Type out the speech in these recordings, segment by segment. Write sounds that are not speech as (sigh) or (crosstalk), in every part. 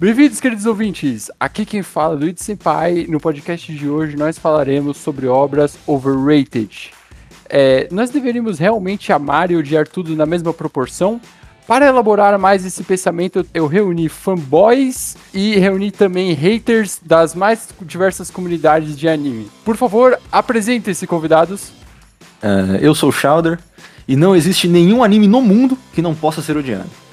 Bem-vindos, queridos ouvintes! Aqui quem fala é Luiz Senpai. No podcast de hoje nós falaremos sobre obras overrated. É, nós deveríamos realmente amar e odiar tudo na mesma proporção? Para elaborar mais esse pensamento, eu reuni fanboys e reuni também haters das mais diversas comunidades de anime. Por favor, apresentem-se, convidados. Uh, eu sou o Shouder e não existe nenhum anime no mundo que não possa ser odiado.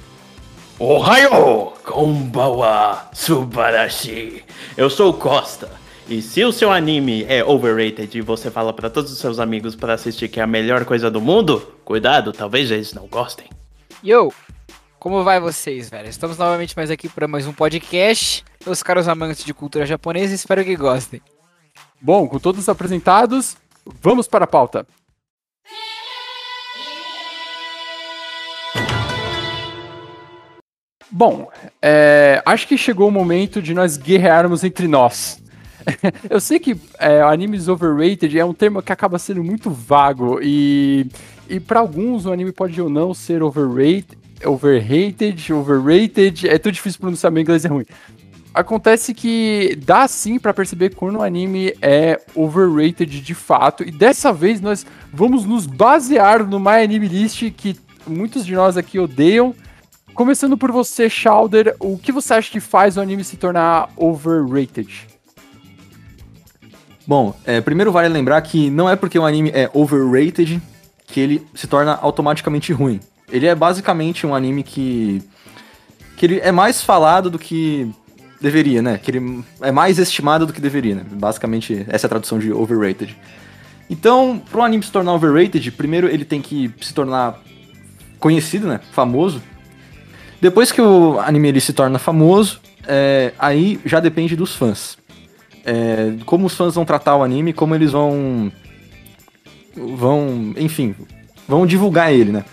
Ohio! Konbawa Subarashi! Eu sou o Costa. E se o seu anime é overrated e você fala para todos os seus amigos para assistir que é a melhor coisa do mundo, cuidado, talvez eles não gostem. Yo! Como vai vocês, velho? Estamos novamente mais aqui para mais um podcast. Os caros amantes de cultura japonesa, espero que gostem. Bom, com todos apresentados, vamos para a pauta. Bom, é, acho que chegou o momento de nós guerrearmos entre nós. (laughs) Eu sei que é, animes overrated é um termo que acaba sendo muito vago e, e para alguns o anime pode ou não ser overrated, overrated, overrated, é tudo difícil pronunciar, meu inglês é ruim. Acontece que dá sim para perceber quando o anime é overrated de fato, e dessa vez nós vamos nos basear no My Anime List que muitos de nós aqui odeiam Começando por você, Shouder, o que você acha que faz o anime se tornar overrated? Bom, é, primeiro vale lembrar que não é porque o anime é overrated que ele se torna automaticamente ruim. Ele é basicamente um anime que que ele é mais falado do que deveria, né? Que ele é mais estimado do que deveria, né? Basicamente, essa é a tradução de overrated. Então, para um anime se tornar overrated, primeiro ele tem que se tornar conhecido, né? Famoso. Depois que o anime ele se torna famoso, é, aí já depende dos fãs. É, como os fãs vão tratar o anime, como eles vão. vão. enfim, vão divulgar ele, né?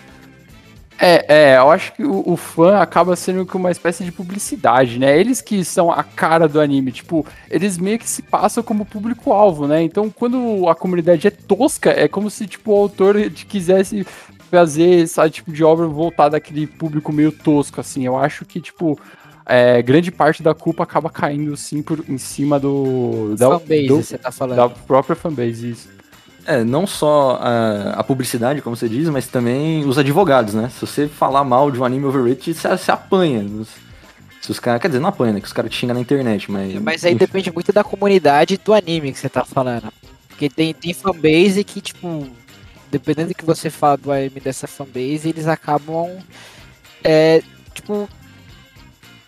É, é, eu acho que o, o, fã acaba sendo uma espécie de publicidade, né? Eles que são a cara do anime, tipo, eles meio que se passam como público-alvo, né? Então, quando a comunidade é tosca, é como se, tipo, o autor quisesse fazer esse tipo de obra voltar daquele público meio tosco, assim. Eu acho que, tipo, é, grande parte da culpa acaba caindo, sim, por, em cima do... Da, fanbase, do, você tá falando. Da própria fanbase, isso. É, não só a, a, publicidade, como você diz, mas também os advogados, né? Se você falar mal de um anime overrated, você, você apanha. Se os caras, quer dizer, não apanha, né? Que os caras te xingam na internet, mas. Mas aí depende muito da comunidade do anime que você tá falando. Porque tem, tem fanbase que, tipo, dependendo do que você fala do AM dessa fanbase, eles acabam, é, tipo,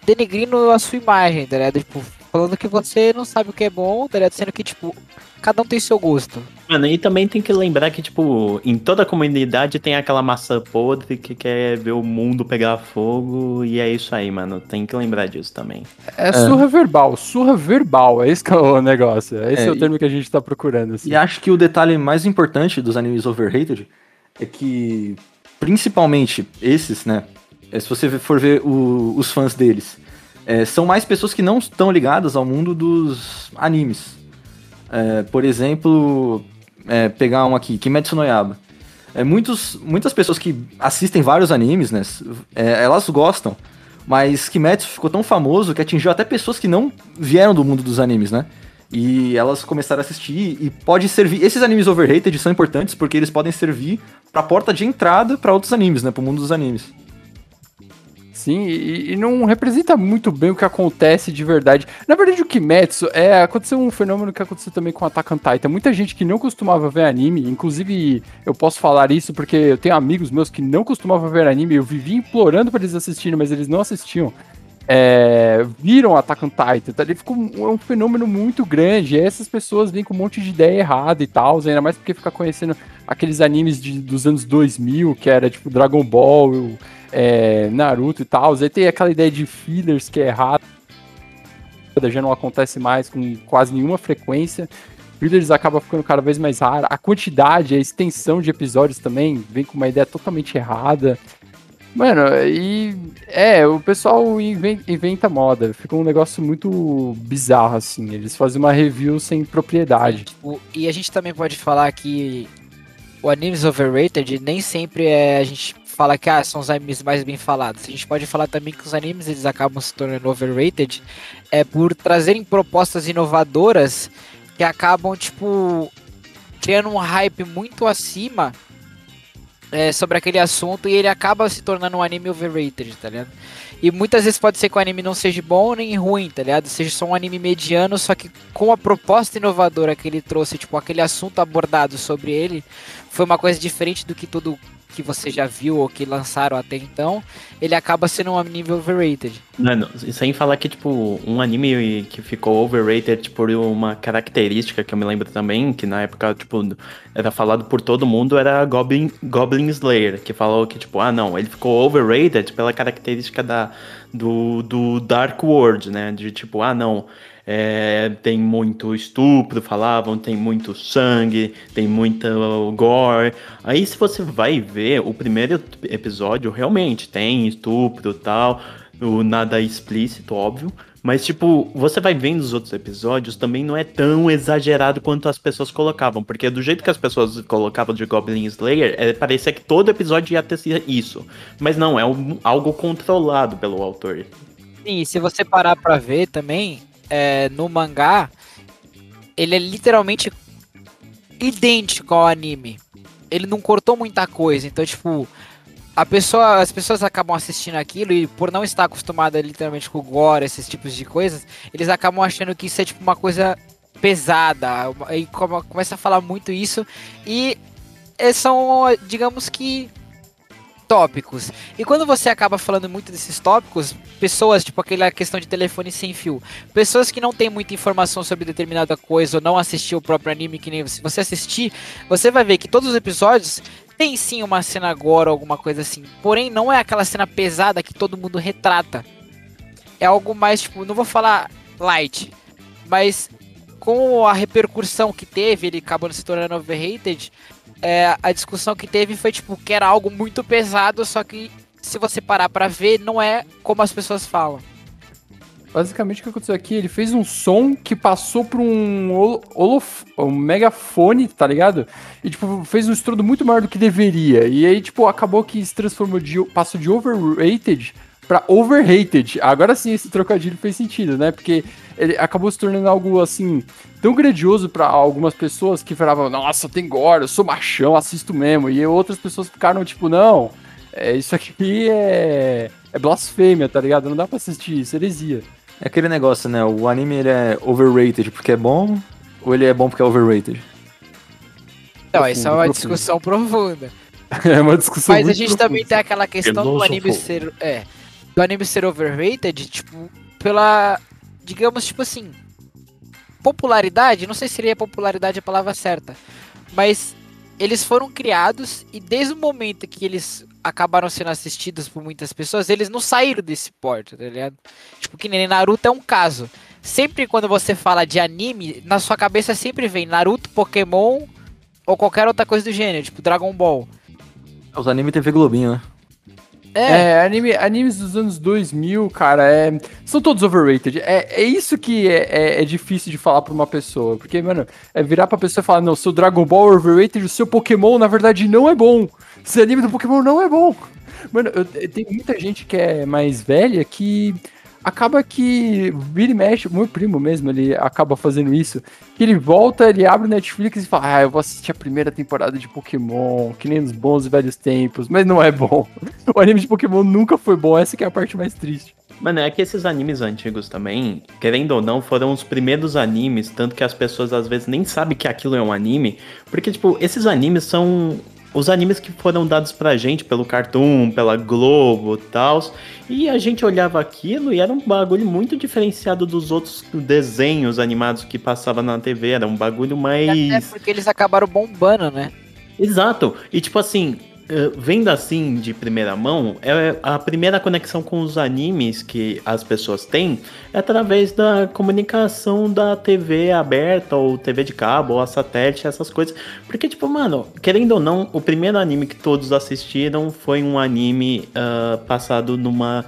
denegrindo a sua imagem, tá? Tipo, falando que você não sabe o que é bom, tá ligado? Sendo que, tipo, cada um tem seu gosto. Mano, e também tem que lembrar que, tipo, em toda comunidade tem aquela maçã podre que quer ver o mundo pegar fogo, e é isso aí, mano. Tem que lembrar disso também. É, é. surra verbal, surra verbal, é esse que é o negócio. Esse é, é o termo que a gente tá procurando. Assim. E acho que o detalhe mais importante dos animes overrated é que, principalmente esses, né? É, se você for ver o, os fãs deles, é, são mais pessoas que não estão ligadas ao mundo dos animes. É, por exemplo, é, pegar um aqui, Kimetsu no Yaba. É, muitos, muitas pessoas que assistem vários animes, né, é, elas gostam, mas Kimetsu ficou tão famoso que atingiu até pessoas que não vieram do mundo dos animes, né? E elas começaram a assistir e pode servir. Esses animes overrated são importantes porque eles podem servir para porta de entrada para outros animes, né? Pro mundo dos animes. Sim, e, e, não representa muito bem o que acontece de verdade. Na verdade, o Kimetsu é aconteceu um fenômeno que aconteceu também com Attack on Titan. Muita gente que não costumava ver anime, inclusive eu posso falar isso porque eu tenho amigos meus que não costumavam ver anime, eu vivia implorando para eles assistirem, mas eles não assistiam. É, viram Attack on Titan, tá? Ele ficou um, é um fenômeno muito grande. E essas pessoas vêm com um monte de ideia errada e tal, ainda mais porque ficar conhecendo aqueles animes de, dos anos 2000, que era tipo Dragon Ball, é, Naruto e tal. Aí tem aquela ideia de fillers que é errada, já não acontece mais com quase nenhuma frequência. Fillers acaba ficando cada vez mais rara. A quantidade, a extensão de episódios também vem com uma ideia totalmente errada. Mano, e é, o pessoal inventa, moda, fica um negócio muito bizarro, assim. Eles fazem uma review sem propriedade. Tipo, e a gente também pode falar que o animes overrated nem sempre é a gente fala que ah, são os animes mais bem falados. A gente pode falar também que os animes eles acabam se tornando overrated é por trazerem propostas inovadoras que acabam, tipo, criando um hype muito acima é, sobre aquele assunto e ele acaba se tornando um anime overrated, tá ligado? E muitas vezes pode ser que o anime não seja bom nem ruim, tá ligado? Seja só um anime mediano, só que com a proposta inovadora que ele trouxe, tipo, aquele assunto abordado sobre ele, foi uma coisa diferente do que todo que você já viu ou que lançaram até então, ele acaba sendo um anime overrated. Mano, sem falar que, tipo, um anime que ficou overrated tipo, por uma característica que eu me lembro também, que na época, tipo, era falado por todo mundo, era Goblin, Goblin Slayer, que falou que, tipo, ah, não, ele ficou overrated pela característica da, do, do Dark World, né? De tipo, ah, não, é, tem muito estupro, falavam, tem muito sangue, tem muita gore. Aí se você vai ver o primeiro episódio, realmente tem estupro tal, nada explícito, óbvio. Mas, tipo, você vai vendo os outros episódios, também não é tão exagerado quanto as pessoas colocavam. Porque do jeito que as pessoas colocavam de Goblin Slayer, é, parecia que todo episódio ia ter isso. Mas não, é um, algo controlado pelo autor. Sim, e se você parar pra ver também, é, no mangá, ele é literalmente idêntico ao anime. Ele não cortou muita coisa, então, tipo, a pessoa, as pessoas acabam assistindo aquilo e por não estar acostumada literalmente com gore, esses tipos de coisas, eles acabam achando que isso é tipo uma coisa pesada, e começa a falar muito isso e são, digamos que tópicos. E quando você acaba falando muito desses tópicos, pessoas, tipo aquela questão de telefone sem fio, pessoas que não têm muita informação sobre determinada coisa ou não assistiu o próprio anime, que nem se você assistir, você vai ver que todos os episódios tem sim uma cena agora, alguma coisa assim. Porém, não é aquela cena pesada que todo mundo retrata. É algo mais, tipo, não vou falar light, mas com a repercussão que teve, ele acabou se tornando overrated, é, a discussão que teve foi tipo que era algo muito pesado, só que se você parar para ver, não é como as pessoas falam. Basicamente o que aconteceu aqui, ele fez um som que passou por um, holof um megafone, tá ligado? E, tipo, fez um estrudo muito maior do que deveria. E aí, tipo, acabou que se transformou de. passou de overrated pra overrated. Agora sim esse trocadilho fez sentido, né? Porque ele acabou se tornando algo assim tão grandioso para algumas pessoas que falavam, nossa, tem gore, eu sou machão, assisto mesmo. E outras pessoas ficaram tipo, não, é, isso aqui é, é blasfêmia, tá ligado? Não dá pra assistir isso, heresia. É aquele negócio, né? O anime ele é overrated porque é bom, ou ele é bom porque é overrated? Não, profundo, isso é uma profundo. discussão profunda. (laughs) é uma discussão Mas a gente profunda. também tem aquela questão do anime ser. É, do anime ser overrated, tipo, pela. Digamos, tipo assim. Popularidade, não sei se seria popularidade a palavra certa. Mas eles foram criados e desde o momento que eles acabaram sendo assistidos por muitas pessoas, eles não saíram desse porto, tá ligado? Tipo, que nem Naruto é um caso. Sempre quando você fala de anime, na sua cabeça sempre vem Naruto, Pokémon ou qualquer outra coisa do gênero, tipo Dragon Ball. Os animes TV Globinho, né? É, é anime, animes dos anos 2000, cara, é, são todos overrated. É, é isso que é, é, é, difícil de falar pra uma pessoa. Porque, mano, é virar pra pessoa e falar: não, seu Dragon Ball é overrated, o seu Pokémon, na verdade, não é bom. Esse anime do Pokémon não é bom. Mano, eu, tem muita gente que é mais velha que acaba que vira e mexe, meu primo mesmo, ele acaba fazendo isso, que ele volta, ele abre o Netflix e fala, ah, eu vou assistir a primeira temporada de Pokémon, que nem nos bons e velhos tempos, mas não é bom. (laughs) O anime de Pokémon nunca foi bom, essa que é a parte mais triste. Mano, é que esses animes antigos também, querendo ou não, foram os primeiros animes, tanto que as pessoas às vezes nem sabem que aquilo é um anime, porque, tipo, esses animes são os animes que foram dados pra gente pelo Cartoon, pela Globo e tal. E a gente olhava aquilo e era um bagulho muito diferenciado dos outros desenhos animados que passava na TV. Era um bagulho mais. É porque eles acabaram bombando, né? Exato. E tipo assim, vendo assim de primeira mão, é a primeira conexão com os animes que as pessoas têm é através da comunicação da TV aberta ou TV de cabo ou a satélite, essas coisas. Porque, tipo, mano, querendo ou não, o primeiro anime que todos assistiram foi um anime uh, passado numa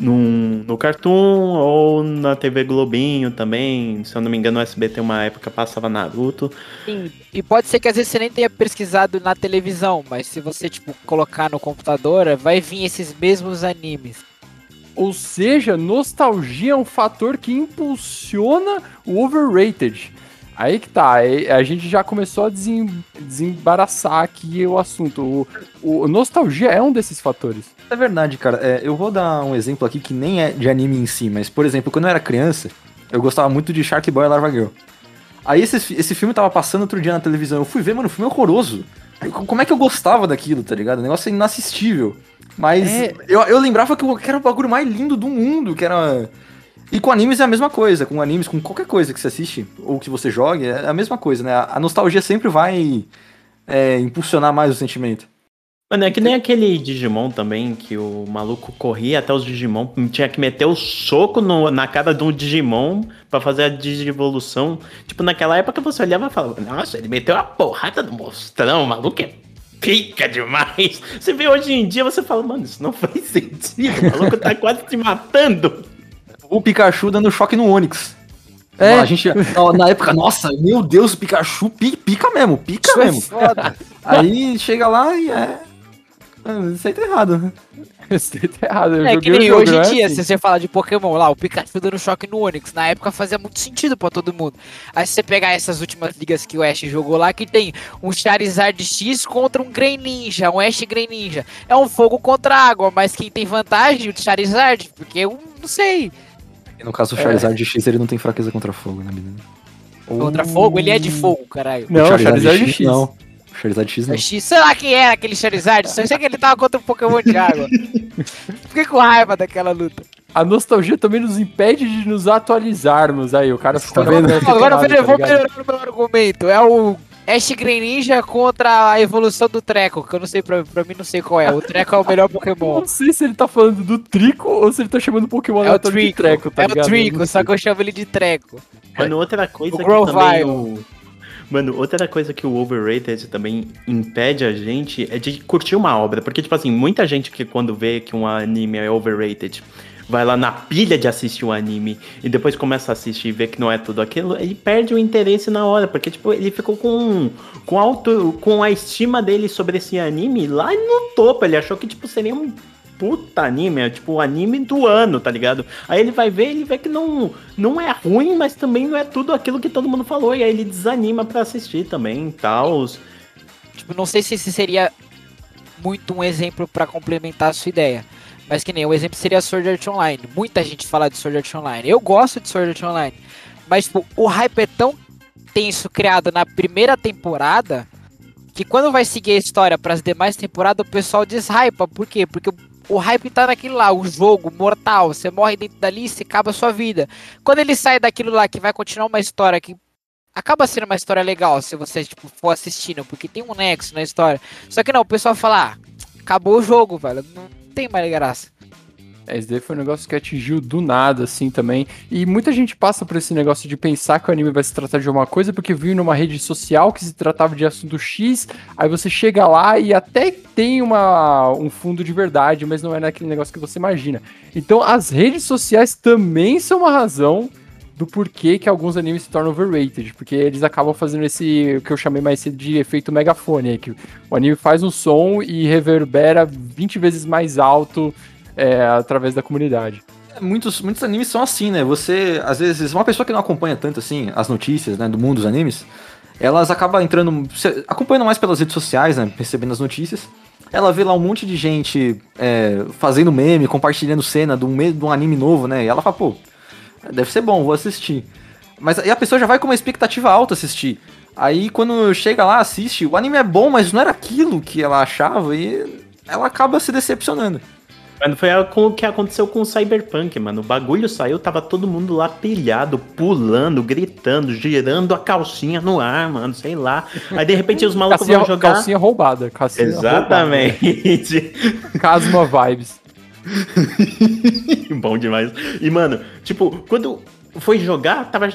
num, no Cartoon ou na TV Globinho também. Se eu não me engano, o SBT uma época passava Naruto. Sim, e pode ser que às vezes você nem tenha pesquisado na televisão, mas se você, tipo, colocar no computador, vai vir esses mesmos animes. Ou seja, nostalgia é um fator que impulsiona o overrated. Aí que tá, a gente já começou a desem, desembaraçar aqui o assunto. O, o, nostalgia é um desses fatores. É verdade, cara. É, eu vou dar um exemplo aqui que nem é de anime em si, mas, por exemplo, quando eu era criança, eu gostava muito de Shark Boy e Larva Girl. Aí esse, esse filme tava passando outro dia na televisão. Eu fui ver, mano, o filme é horroroso. Como é que eu gostava daquilo, tá ligado? O negócio é inassistível. Mas é... eu, eu lembrava que, que era o bagulho mais lindo do mundo, que era e com animes é a mesma coisa, com animes, com qualquer coisa que você assiste ou que você jogue, é a mesma coisa, né? A nostalgia sempre vai é, impulsionar mais o sentimento. Mano, é que nem aquele Digimon também, que o maluco corria até os Digimon, tinha que meter o soco no, na cara de um Digimon para fazer a Digivolução. Tipo, naquela época você olhava e falava, nossa, ele meteu a porrada no monstrão, o maluco é pica demais. Você vê hoje em dia, você fala, mano, isso não faz (laughs) sentido, o maluco tá quase te matando o Pikachu dando choque no Onix. É. A gente, na época, nossa, meu Deus, o Pikachu pica, mesmo, pica Isso é mesmo. É (laughs) aí chega lá e é. é isso aí tá errado, né? (laughs) Isso aí tá errado. Eu é que nem hoje em dia, assim. se você fala de Pokémon lá, o Pikachu dando choque no Onix, na época fazia muito sentido pra todo mundo. Aí se você pegar essas últimas ligas que o Ash jogou lá, que tem um Charizard X contra um Greninja, um Ash Greninja. É um fogo contra água, mas quem tem vantagem? O Charizard, porque eu não sei. E no caso, o Charizard é. X ele não tem fraqueza contra fogo, né, menino? Contra uh... fogo? Ele é de fogo, caralho. Não, o Charizard, Charizard X, X, não. O Charizard X não. É X, sei lá quem era aquele Charizard, só sei que ele tava contra um Pokémon de água. (laughs) Fiquei com raiva daquela luta. A nostalgia também nos impede de nos atualizarmos aí. O cara tá vendo? Agora eu vou melhorar o meu argumento. É o Ash Greninja contra a evolução do Treco, que eu não sei, pra, pra mim não sei qual é. O Treco é o melhor Pokémon. não sei se ele tá falando do Trico ou se ele tá chamando o Pokémon é o Trico, de Treco, tá É ligado? o Trico, só que eu chamo ele de Treco. Mano, outra coisa o que também o... Mano, outra coisa que o overrated também impede a gente é de curtir uma obra. Porque, tipo assim, muita gente que quando vê que um anime é overrated vai lá na pilha de assistir o anime e depois começa a assistir e vê que não é tudo aquilo, ele perde o interesse na hora, porque tipo, ele ficou com com alto com a estima dele sobre esse anime lá no topo, ele achou que tipo seria um puta anime, é tipo o anime do ano, tá ligado? Aí ele vai ver, ele vê que não não é ruim, mas também não é tudo aquilo que todo mundo falou e aí ele desanima para assistir também, tal. Tipo, não sei se esse seria muito um exemplo para complementar a sua ideia. Mas que nem o exemplo seria Sword Art Online. Muita gente fala de Sword Art Online. Eu gosto de Sword Art Online. Mas tipo, o hype é tão tenso criado na primeira temporada que quando vai seguir a história para as demais temporadas, o pessoal deshypa. Por quê? Porque o hype tá naquilo lá, o jogo mortal. Você morre dentro dali e acaba a sua vida. Quando ele sai daquilo lá que vai continuar uma história que acaba sendo uma história legal se você tipo, for assistindo, porque tem um nexo na história. Só que não, o pessoal fala, ah, acabou o jogo, velho. Não, tem mais graça. É, esse daí foi um negócio que atingiu do nada, assim, também. E muita gente passa por esse negócio de pensar que o anime vai se tratar de alguma coisa porque viu numa rede social que se tratava de assunto X, aí você chega lá e até tem uma, um fundo de verdade, mas não é naquele negócio que você imagina. Então, as redes sociais também são uma razão do porquê que alguns animes se tornam overrated, porque eles acabam fazendo esse, que eu chamei mais cedo de efeito megafone, que o anime faz um som e reverbera 20 vezes mais alto é, através da comunidade. É, muitos, muitos animes são assim, né? Você, às vezes, uma pessoa que não acompanha tanto assim as notícias né, do mundo dos animes, elas acabam entrando, acompanhando mais pelas redes sociais, né? Recebendo as notícias. Ela vê lá um monte de gente é, fazendo meme, compartilhando cena de um, de um anime novo, né? E ela fala, pô, deve ser bom, vou assistir. Mas aí a pessoa já vai com uma expectativa alta assistir. Aí quando chega lá, assiste, o anime é bom, mas não era aquilo que ela achava e ela acaba se decepcionando. Mano, foi o que aconteceu com o Cyberpunk, mano. O bagulho saiu, tava todo mundo lá pilhado, pulando, gritando, girando a calcinha no ar, mano, sei lá. Aí de repente os (laughs) malucos calcinha, vão jogar. Calcinha roubada, calcinha Exatamente. Roubada. Casma Vibes. (laughs) Bom demais. E, mano, tipo, quando foi jogar, tava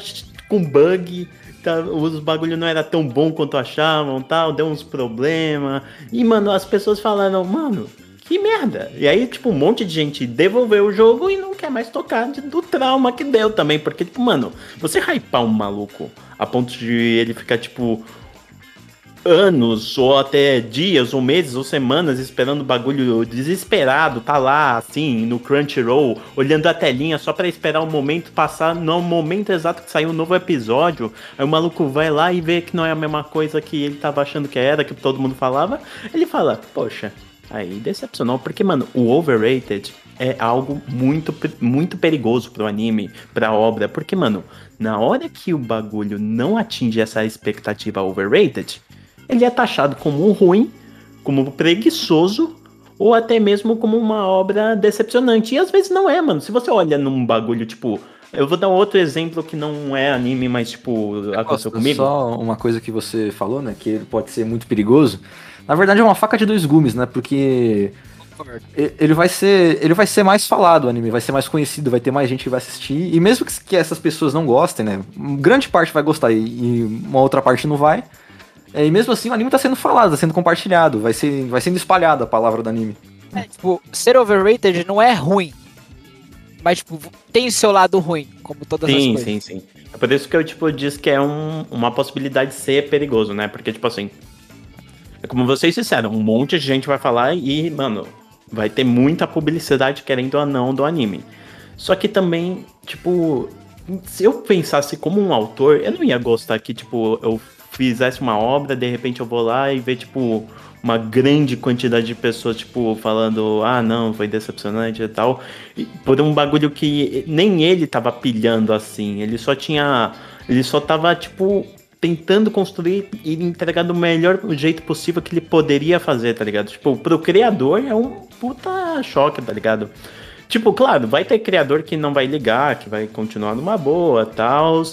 com bug, tá, os bagulho não era tão bom quanto achavam, tal, deu uns problemas. E, mano, as pessoas falaram, mano, Que merda. E aí, tipo, um monte de gente devolveu o jogo e não quer mais tocar de- do trauma que deu também. Porque, tipo, mano, você hypar um maluco a ponto de ele ficar, tipo, anos, ou até dias, ou meses, ou semanas esperando o bagulho desesperado, tá lá, assim, no Crunchyroll, olhando a telinha só pra esperar o momento passar, no momento exato que saiu um novo episódio, aí o maluco vai lá e vê que não é a mesma coisa que ele tava achando que era, que todo mundo falava, ele fala, poxa, aí decepcionou, porque, mano, o overrated é algo muito, muito perigoso pro anime, pra obra, porque, mano, na hora que o bagulho não atinge essa expectativa overrated, ele é taxado como ruim, como preguiçoso, ou até mesmo como uma obra decepcionante. E às vezes não é, mano. Se você olha num bagulho, tipo. Eu vou dar um outro exemplo que não é anime, mas, tipo, aconteceu comigo. Só uma coisa que você falou, né? Que ele pode ser muito perigoso. Na verdade é uma faca de dois gumes, né? Porque ele vai ser ele vai ser mais falado o anime, vai ser mais conhecido, vai ter mais gente que vai assistir. E mesmo que, que essas pessoas não gostem, né? Grande parte vai gostar e, e uma outra parte não vai. É, e mesmo assim o anime tá sendo falado, tá sendo compartilhado, vai, ser, vai sendo espalhada a palavra do anime. É, tipo, ser overrated não é ruim. Mas, tipo, tem o seu lado ruim, como todas as Sim, coisas. sim, sim. É por isso que eu, tipo, disse que é um- uma possibilidade de ser perigoso, né? Porque, tipo assim. É como vocês disseram, um monte de gente vai falar e, mano, vai ter muita publicidade querendo ou não do anime. Só que também, tipo, se eu pensasse como um autor, eu não ia gostar que, tipo, eu fizesse uma obra, de repente eu vou lá e ver, tipo, uma grande quantidade de pessoas, tipo, falando, ah, não, foi decepcionante e tal. E por um bagulho que nem ele tava pilhando assim. Ele só tinha. Ele só tava, tipo, tentando construir e entregar do melhor jeito possível que ele poderia fazer, tá ligado? Tipo, pro criador é um puta choque, tá ligado? Tipo, claro, vai ter criador que não vai ligar, que vai continuar numa boa, tal.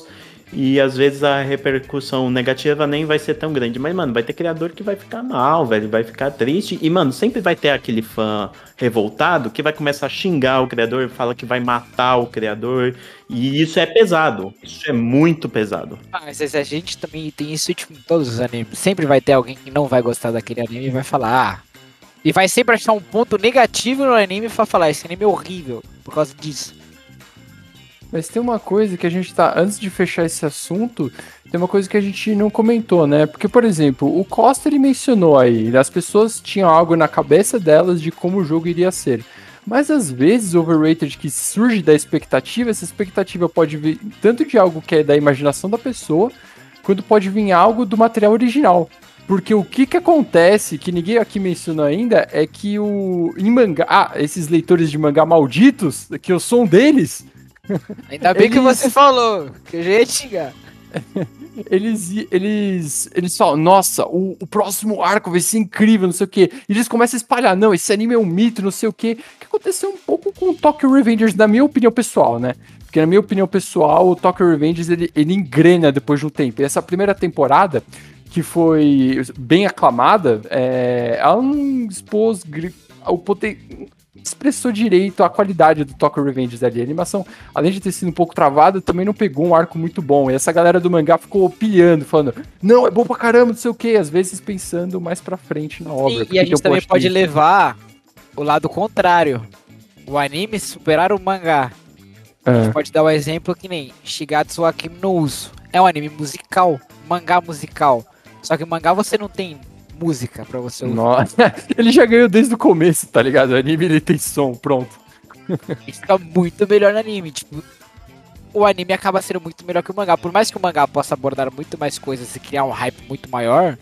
E às vezes a repercussão negativa nem vai ser tão grande. Mas, mano, vai ter criador que vai ficar mal, velho, vai ficar triste. E, mano, sempre vai ter aquele fã revoltado que vai começar a xingar o criador, fala que vai matar o criador. E isso é pesado. Isso é muito pesado. Ah, Mas a gente também tem isso tipo, em todos os animes. Sempre vai ter alguém que não vai gostar daquele anime e vai falar, ah. E vai sempre achar um ponto negativo no anime e falar, esse anime é horrível por causa disso. Mas tem uma coisa que a gente tá. Antes de fechar esse assunto, tem uma coisa que a gente não comentou, né? Porque, por exemplo, o Costa ele mencionou aí, as pessoas tinham algo na cabeça delas de como o jogo iria ser. Mas às vezes o overrated que surge da expectativa, essa expectativa pode vir tanto de algo que é da imaginação da pessoa, quanto pode vir algo do material original. Porque o que que acontece, que ninguém aqui mencionou ainda, é que o em mangá, ah, esses leitores de mangá malditos, que eu sou um deles, Ainda bem que Eles- você falou, que eu já ia xingar. (laughs) eles, eles, eles falam, nossa, o, o próximo arco vai ser incrível, não sei o quê. E eles começam a espalhar, não, esse anime é um mito, não sei o quê. Que aconteceu um pouco com o Tokyo Revengers, na minha opinião pessoal, né? Porque na minha opinião pessoal, o Tokyo Revengers, ele, ele engrena depois de um tempo. E essa primeira temporada, que foi bem aclamada, é, ela não expôs o poten expressou direito a qualidade do Tokyo Revengers ali. A animação, além de ter sido um pouco travada, também não pegou um arco muito bom. E essa galera do mangá ficou pilhando, falando, não, é bom pra caramba, não sei o que, às vezes pensando mais pra frente na obra. E, e a gente também pode isso? levar o lado contrário. O anime superar o mangá. A É. gente pode dar o exemplo que nem Shigatsu wa Kimi no Uso. É um anime musical, mangá musical. Só que mangá você não tem música pra você ouvir. Nossa, (laughs) ele já ganhou desde o começo, tá ligado? O anime ele tem som, pronto. E fica muito melhor no anime. Tipo, o anime acaba sendo muito melhor que o mangá. Por mais que o mangá possa abordar muito mais coisas e criar um hype muito maior,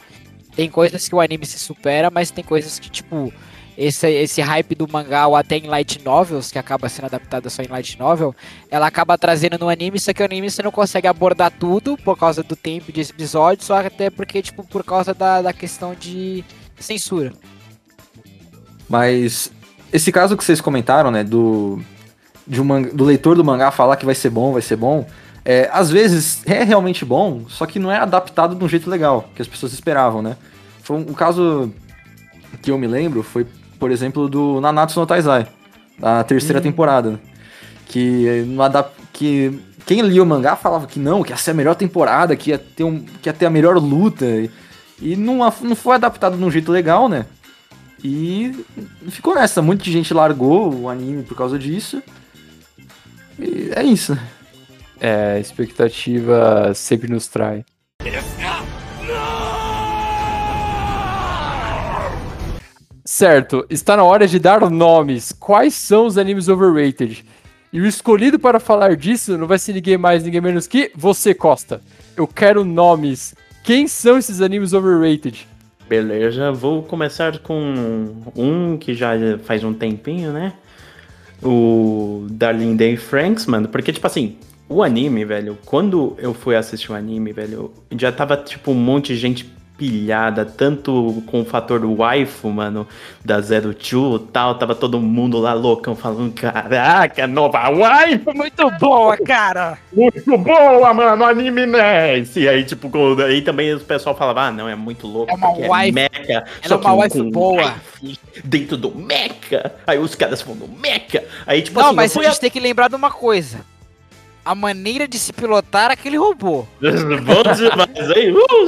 tem coisas que o anime se supera, mas tem coisas que, tipo, esse, esse hype do mangá ou até em light novels, que acaba sendo adaptada só em light novel, ela acaba trazendo no anime, só que o anime você não consegue abordar tudo por causa do tempo de episódios, só até porque, tipo, por causa da, da questão de censura. Mas esse caso que vocês comentaram, né, do, de um manga- do leitor do mangá falar que vai ser bom, vai ser bom, é, às vezes é realmente bom, só que não é adaptado de um jeito legal, que as pessoas esperavam, né? Foi um, um caso que eu me lembro, foi, por exemplo, do Nanatsu no Taizai, da terceira temporada, né? que, não adap que quem lia o mangá falava que não, que ia ser a melhor temporada, que ia ter, um, que ia ter a melhor luta, e, e não, não foi adaptado de um jeito legal, né? E ficou nessa. Muita gente largou o anime por causa disso. E é isso. né? É, a expectativa sempre nos trai. Certo, está na hora de dar nomes. Quais são os animes overrated? E o escolhido para falar disso não vai ser ninguém mais, ninguém menos que você, Costa. Eu quero nomes. Quem são esses animes overrated? Beleza, vou começar com um que já faz um tempinho, né? O Darling Day Franks, mano. Porque, tipo assim, o anime, velho, quando eu fui assistir o anime, velho, já tava, tipo, um monte de gente pilhada, tanto com o fator waifu, mano, da Zero Two e tal, tava todo mundo lá loucão falando, caraca, nova waifu, Muito boa, cara! muito boa, mano, anime nice. E aí, tipo, aí também o pessoal falava, ah, não, é muito louco, É uma porque waifu- mecha. ela é uma waifu boa. Dentro do mecha. Aí os caras vão no mecha. Aí, tipo Não, assim, mas eu a gente tem que lembrar de uma coisa. A maneira de se pilotar aquele robô. (laughs) Bom demais, hein? Uh.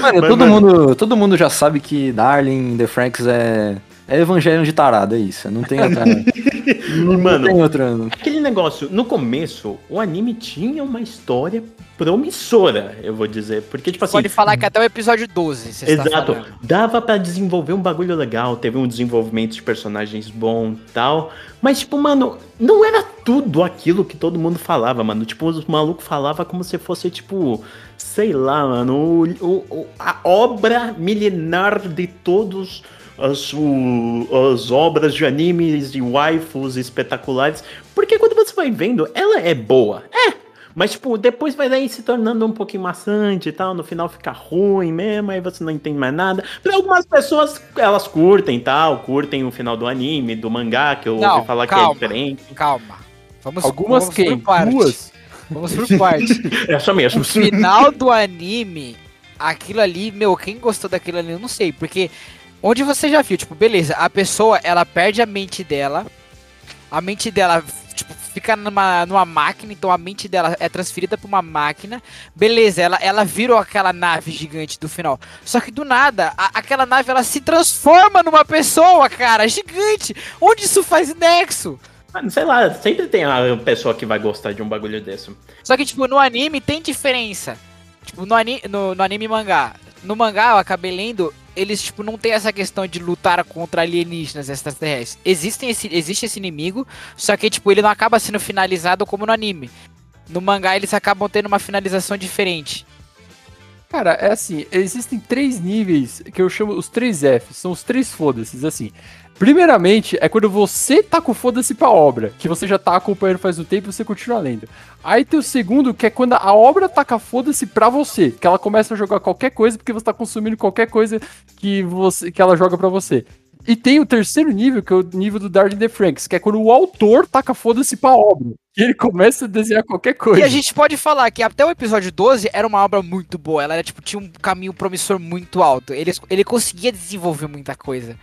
Mano, Mas, todo, mano, Mundo, todo mundo já sabe que Darling The Franks é, é Evangelho de tarado, é isso. Não tem outra. (laughs) não Mano, tem outra. Aquele negócio, no começo, o anime tinha uma história promissora, eu vou dizer. Porque, tipo assim. Pode falar que até o episódio 12, você Exato, dava pra desenvolver um bagulho legal, teve um desenvolvimento de personagens bom e tal. Mas, tipo, mano, não era tudo aquilo que todo mundo falava, mano. Tipo, os malucos falavam como se fosse, tipo, sei lá, mano, o, o- o- a obra milenar de todos as, o- as obras de animes e waifus espetaculares. Porque quando você vai vendo, ela é boa. É, mas, tipo, depois vai daí se tornando um pouquinho maçante e tal. No final fica ruim mesmo, aí você não entende mais nada. Pra algumas pessoas, elas curtem e tal, curtem o final do anime, do mangá, que eu Não, ouvi falar calma. que é diferente. Calma. Vamos, Algumas vamos quem? por parte. Duas? Vamos por parte. É só mesmo. O final do anime, aquilo ali, meu, quem gostou daquilo ali, eu não sei, porque onde você já viu, tipo, beleza, a pessoa, ela perde a mente dela, a mente dela, tipo, fica numa, numa máquina, então a mente dela é transferida pra uma máquina, beleza, ela, ela virou aquela nave gigante do final, só que do nada, a- aquela nave, ela se transforma numa pessoa, cara, gigante, onde isso faz nexo? Mano, sei lá, sempre tem a pessoa que vai gostar de um bagulho desse. Só que, tipo, no anime tem diferença. Tipo, no, ani no, no anime e mangá. No mangá, eu acabei lendo, eles, tipo, não tem essa questão de lutar contra alienígenas extraterrestres. Existem esse, existe esse inimigo, só que, tipo, ele não acaba sendo finalizado como no anime. No mangá, eles acabam tendo uma finalização diferente. Cara, é assim, existem três níveis que eu chamo os três Fs, são os três foda-se, assim. Primeiramente, é quando você tá com foda-se pra obra, que você já tá acompanhando faz um tempo e você continua lendo. Aí tem o segundo, que é quando a obra taca foda-se pra você, que ela começa a jogar qualquer coisa porque você tá consumindo qualquer coisa que, você, que ela joga pra você. E tem o terceiro nível, que é o nível do Darling the Franks, que é quando o autor taca foda-se pra obra. E ele começa a desenhar qualquer coisa. E a gente pode falar que até o episódio 12 era uma obra muito boa. Ela era, tipo, tinha um caminho promissor muito alto. Ele, ele conseguia desenvolver muita coisa.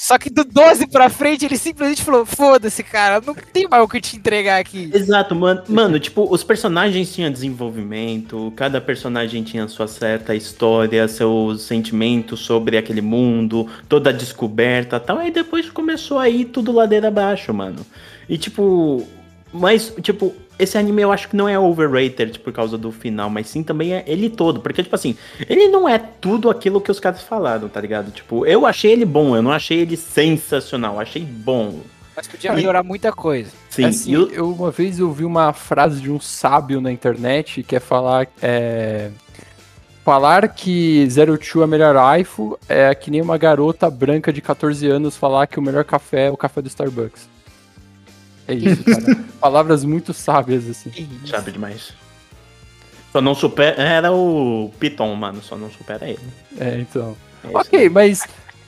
Só que do 12 pra frente, ele simplesmente falou: foda-se, cara, não tem mais o que te entregar aqui. Exato, mano. Mano, tipo, os personagens tinham desenvolvimento, cada personagem tinha sua certa história, seus sentimentos sobre aquele mundo, toda a descoberta tal. Aí depois começou aí tudo ladeira abaixo, mano. E tipo. Mas, tipo, esse anime eu acho que não é overrated por causa do final, mas sim também é ele todo. Porque, tipo assim, ele não é tudo aquilo que os caras falaram, tá ligado? Tipo, eu achei ele bom, eu não achei ele sensacional, eu achei bom. Mas podia melhorar muita coisa. Sim, Assim, e o- eu, uma vez eu vi uma frase de um sábio na internet que é falar. É, falar que Zero Two é melhor iPhone é que nem uma garota branca de 14 anos falar que o melhor café é o café do Starbucks. É isso, cara. Palavras muito sábias, assim. Sabe demais. Só não supera. Era o Piton, mano. Só não supera ele. É, então. É isso Ok, mas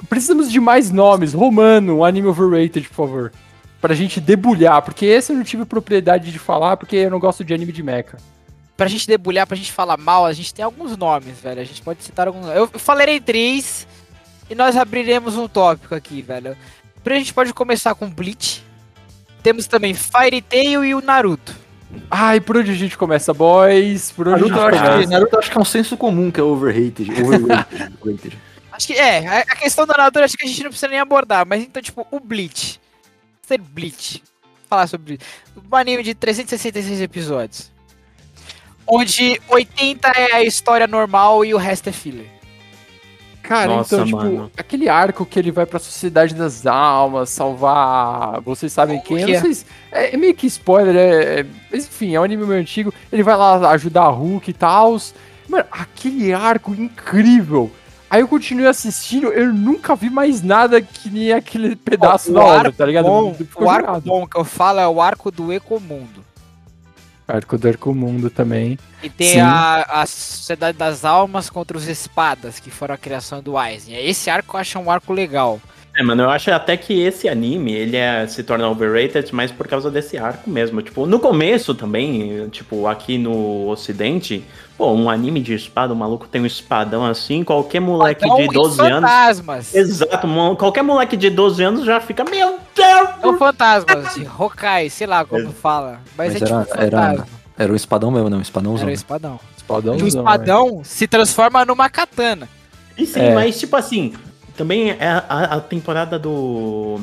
precisamos de mais nomes. Romano, um anime overrated, por favor. Pra gente debulhar, porque esse eu não tive propriedade de falar, porque eu não gosto de anime de mecha. Pra gente debulhar, pra gente falar mal, a gente tem alguns nomes, velho. A gente pode citar alguns. Eu falarei três e nós abriremos um tópico aqui, velho. Pra gente pode começar com Bleach. Temos também Fairy Tail e o Naruto. Ai, por onde a gente começa, boys? Por onde Naruto, a gente acho que, começa? Naruto acho que é um senso comum que é overrated. Overrated. (laughs) overrated. Acho que, é, a a questão da Naruto acho que a gente não precisa nem abordar, mas então, tipo, o Bleach. Ser Bleach. Falar sobre um anime de 366 episódios. Onde 80 é a história normal e o resto é filler. Cara, Nossa, então, tipo, mano. aquele arco que ele vai pra Sociedade das Almas, salvar. Vocês sabem quem? Que não é? sei se- é, é meio que spoiler, é, é- mas enfim, é um anime meio antigo. Ele vai lá ajudar a Hulk e tal. Mano, aquele arco incrível. Aí eu continuei assistindo, eu nunca vi mais nada que nem aquele pedaço o da obra, arco tá ligado? bom, o arco bom que eu falo é o arco do Ecomundo. Arco do Arco Mundo também. E tem Sim. a, a Sociedade das Almas contra os Espadas, que foram a criação do Aizen. Esse arco eu acho um arco legal. É, mano, eu acho até que esse anime, ele é, se torna overrated, mas por causa desse arco mesmo. Tipo, no começo também, tipo, aqui no ocidente, pô, um anime de espada, o maluco tem um espadão assim, qualquer moleque Então, de e 12 anos... fantasmas. Exato, mo- qualquer moleque de 12 anos já fica, meu Deus! São fantasmas, de Hokai, sei lá como fala. Mas, Mas é era, tipo era, fantasma. era um espadão mesmo, não, um espadãozão. Era o espadão. Espadãozão, E o espadão se transforma numa katana. E sim, É. mas tipo assim, também é a, a temporada do.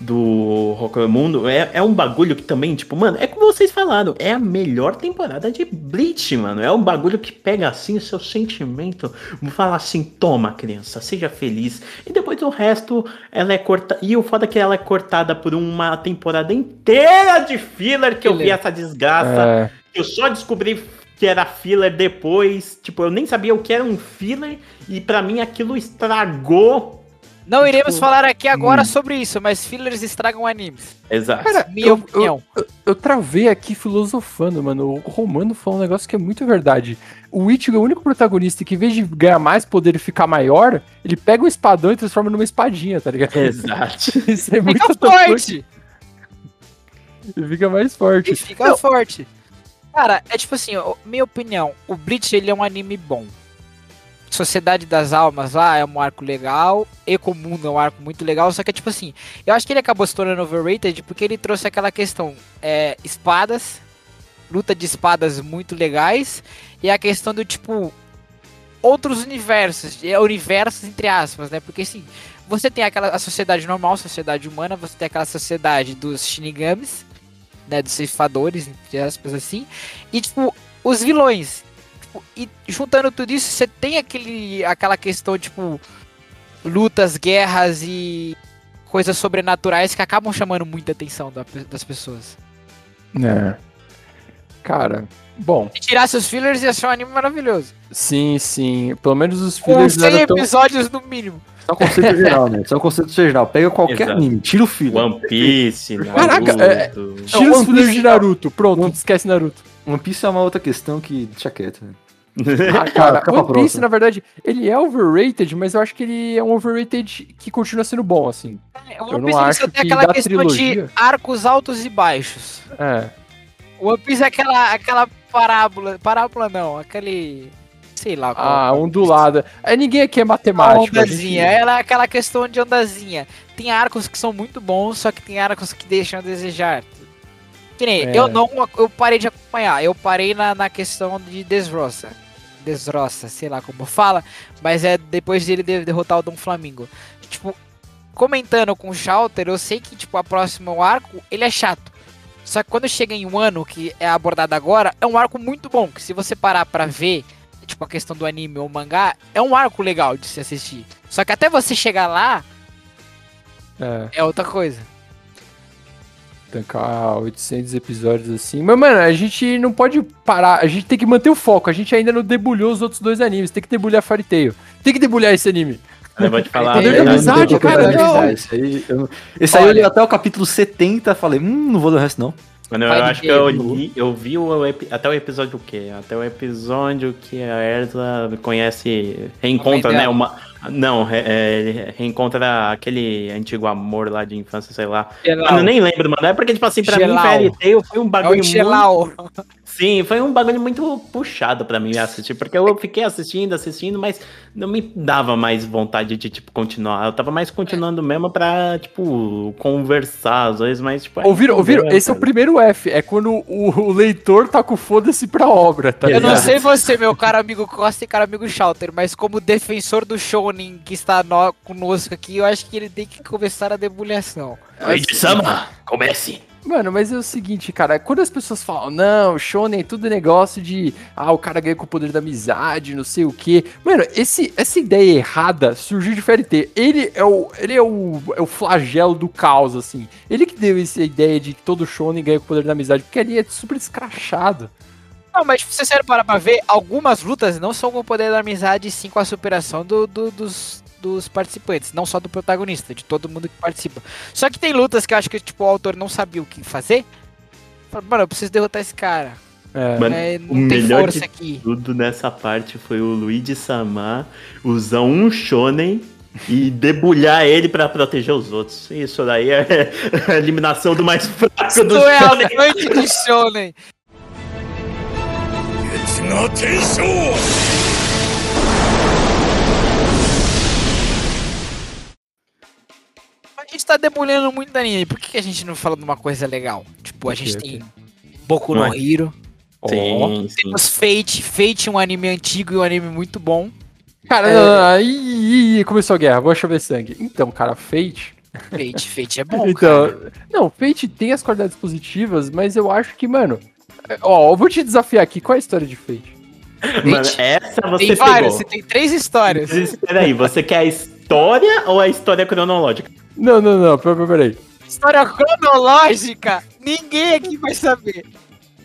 Do Rockmundo é, é um bagulho que também, tipo, mano, é como vocês falaram, é a melhor temporada de Bleach, mano. É um bagulho que pega assim o seu sentimento, fala assim, toma, criança, seja feliz. E depois o resto, ela é cortada. E o foda é que ela é cortada por uma temporada inteira de filler que eu vi essa desgraça. É, Eu só descobri que era filler depois. Tipo, eu nem sabia o que era um filler. E pra mim aquilo estragou. Não iremos Tipo, falar aqui agora hum. sobre isso, mas fillers estragam animes. Exato. Cara, Minha eu, opinião. Eu, eu travei aqui filosofando, mano. O Romano falou um negócio que é muito verdade. O Ichigo é o único protagonista que, em vez de ganhar mais poder e ficar maior, ele pega um espadão e transforma numa espadinha, tá ligado? Exato. (laughs) Isso é muito forte! Ele fica mais forte. E fica forte. Cara, é tipo assim, ó, minha opinião, o Bleach ele é um anime bom. Sociedade das Almas lá é um arco legal, Ecomundo é um arco muito legal, só que é tipo assim, eu acho que ele acabou se tornando overrated porque ele trouxe aquela questão, é, espadas, luta de espadas muito legais, e a questão do tipo, outros universos, é, universos entre aspas, né, porque assim, você tem aquela sociedade normal, sociedade humana, você tem aquela sociedade dos Shinigamis, né, dos ceifadores, entre aspas, assim, e, tipo, os vilões. Tipo, e juntando tudo isso, você tem aquele, aquela questão, tipo, lutas, guerras e coisas sobrenaturais que acabam chamando muita atenção da- das pessoas. É. Cara, bom, Se tirasse os fillers, ia ser um anime maravilhoso. sim, sim. Pelo menos os Com fillers 100 eram tão... episódios no mínimo. Só conceito geral, né? Só conceito geral. Pega qualquer Exato. anime, tira o filho. One Piece, Caraca, Naruto. Tira One os Piece- de Naruto. Pronto, esquece Naruto. One Piece é uma outra questão que deixa quieto. Né? (laughs) Ah, cara, One Piece, próxima. na verdade, ele é overrated, mas eu acho que ele é um overrated que continua sendo bom, assim. O Eu One não Piece acho você tem que aquela questão trilogia- de arcos altos e baixos. É. O One Piece é aquela, aquela parábola. Parábola não, aquele. Sei lá. Ah, ondulada. É, ninguém aqui é matemático. a ondazinha, gente- ela é aquela questão de ondazinha. Tem arcos que são muito bons, só que tem arcos que deixam a desejar. Que nem, É. eu não, eu parei de acompanhar, eu parei na, na questão de Desroça. Desroça, sei lá como fala, mas é depois dele de- derrotar o Dom Flamingo. Tipo, comentando com o Shouter, eu sei que, tipo, a próxima arco, ele é chato. Só que quando chega em um ano, que é abordado agora, é um arco muito bom, que se você parar pra ver, tipo, a questão do anime ou mangá, é um arco legal de se assistir. Só que até você chegar lá, É, é outra coisa. tancar 800 episódios assim. Mas, mano, a gente não pode parar. A gente tem que manter o foco. A gente ainda não debulhou os outros dois animes. Tem que debulhar Fairy Tail. Tem que debulhar esse anime. (laughs) Eu vou te falar. Amizade, tem cara, não. Esse aí, eu, esse aí eu li até o capítulo 70 falei, hum, não vou ler o resto não. Mano, eu acho que eu li, eu vi o, até o episódio o quê? Até o episódio que a Erza conhece, reencontra, né, dela. uma... Não, re- é, reencontra aquele antigo amor lá de infância, sei lá. Mano, eu nem lembro, mano. É porque, tipo assim, pra Gelau. mim, Fairy Tail foi um É o bagulho muito... Sim, foi um bagulho muito puxado pra mim assistir, porque eu fiquei assistindo, assistindo, mas não me dava mais vontade de, tipo, continuar. Eu tava mais continuando mesmo pra, tipo, conversar, às vezes, mas, tipo... Ouviram? aí, ouviram? Esse é o cara? primeiro F. É quando o, o leitor tá com foda-se pra obra, tá Eu não sei você, meu caro amigo Costa e caro amigo Schauter, mas como defensor do Shonen que está no- conosco aqui, eu acho que ele tem que começar a debulhação. Luigi-sama, comece! Mano, mas é o seguinte, cara, quando as pessoas falam, não, Shonen é tudo negócio de, ah, o cara ganha com o poder da amizade, não sei o quê. Mano, esse, essa ideia errada surgiu de Tail. Ele é o, ele é o, é o flagelo do caos, assim. Ele que deu essa ideia de que todo Shonen ganha com o poder da amizade, porque ali é super escrachado. Não, mas se você parar pra ver, algumas lutas não são com o poder da amizade, sim com a superação do- do- dos, dos participantes, não só do protagonista, de todo mundo que participa. Só que tem lutas que eu acho que tipo, o autor não sabia o que fazer. Fala, Mano, eu preciso derrotar esse cara. É. Mano, É, o melhor força de aqui. Tudo nessa parte foi o Luigi Sama usar um shonen e debulhar ele pra proteger os outros. Isso daí é (laughs) a eliminação do mais fraco Isso do é a noite de Shonen. A gente tá debulhando muito anime. Por que que a gente não fala de uma coisa legal? Tipo, a gente tem Boku no? Hero. Sim, sim. Temos Fate. Fate é um anime antigo e um anime muito bom. Cara, É. ih, começou a guerra, vou chover sangue. Então, cara, Fate. Fate, (laughs) Fate é bom, então, cara. não, Fate tem as qualidades positivas, mas eu acho que, mano. Ó, eu vou te desafiar aqui, qual é a história de Fate? Mano, essa você Tem vários, pegou. você tem três histórias. Espera aí, você quer a história ou a história cronológica? Não, não, não, peraí, peraí. História cronológica, ninguém aqui vai saber.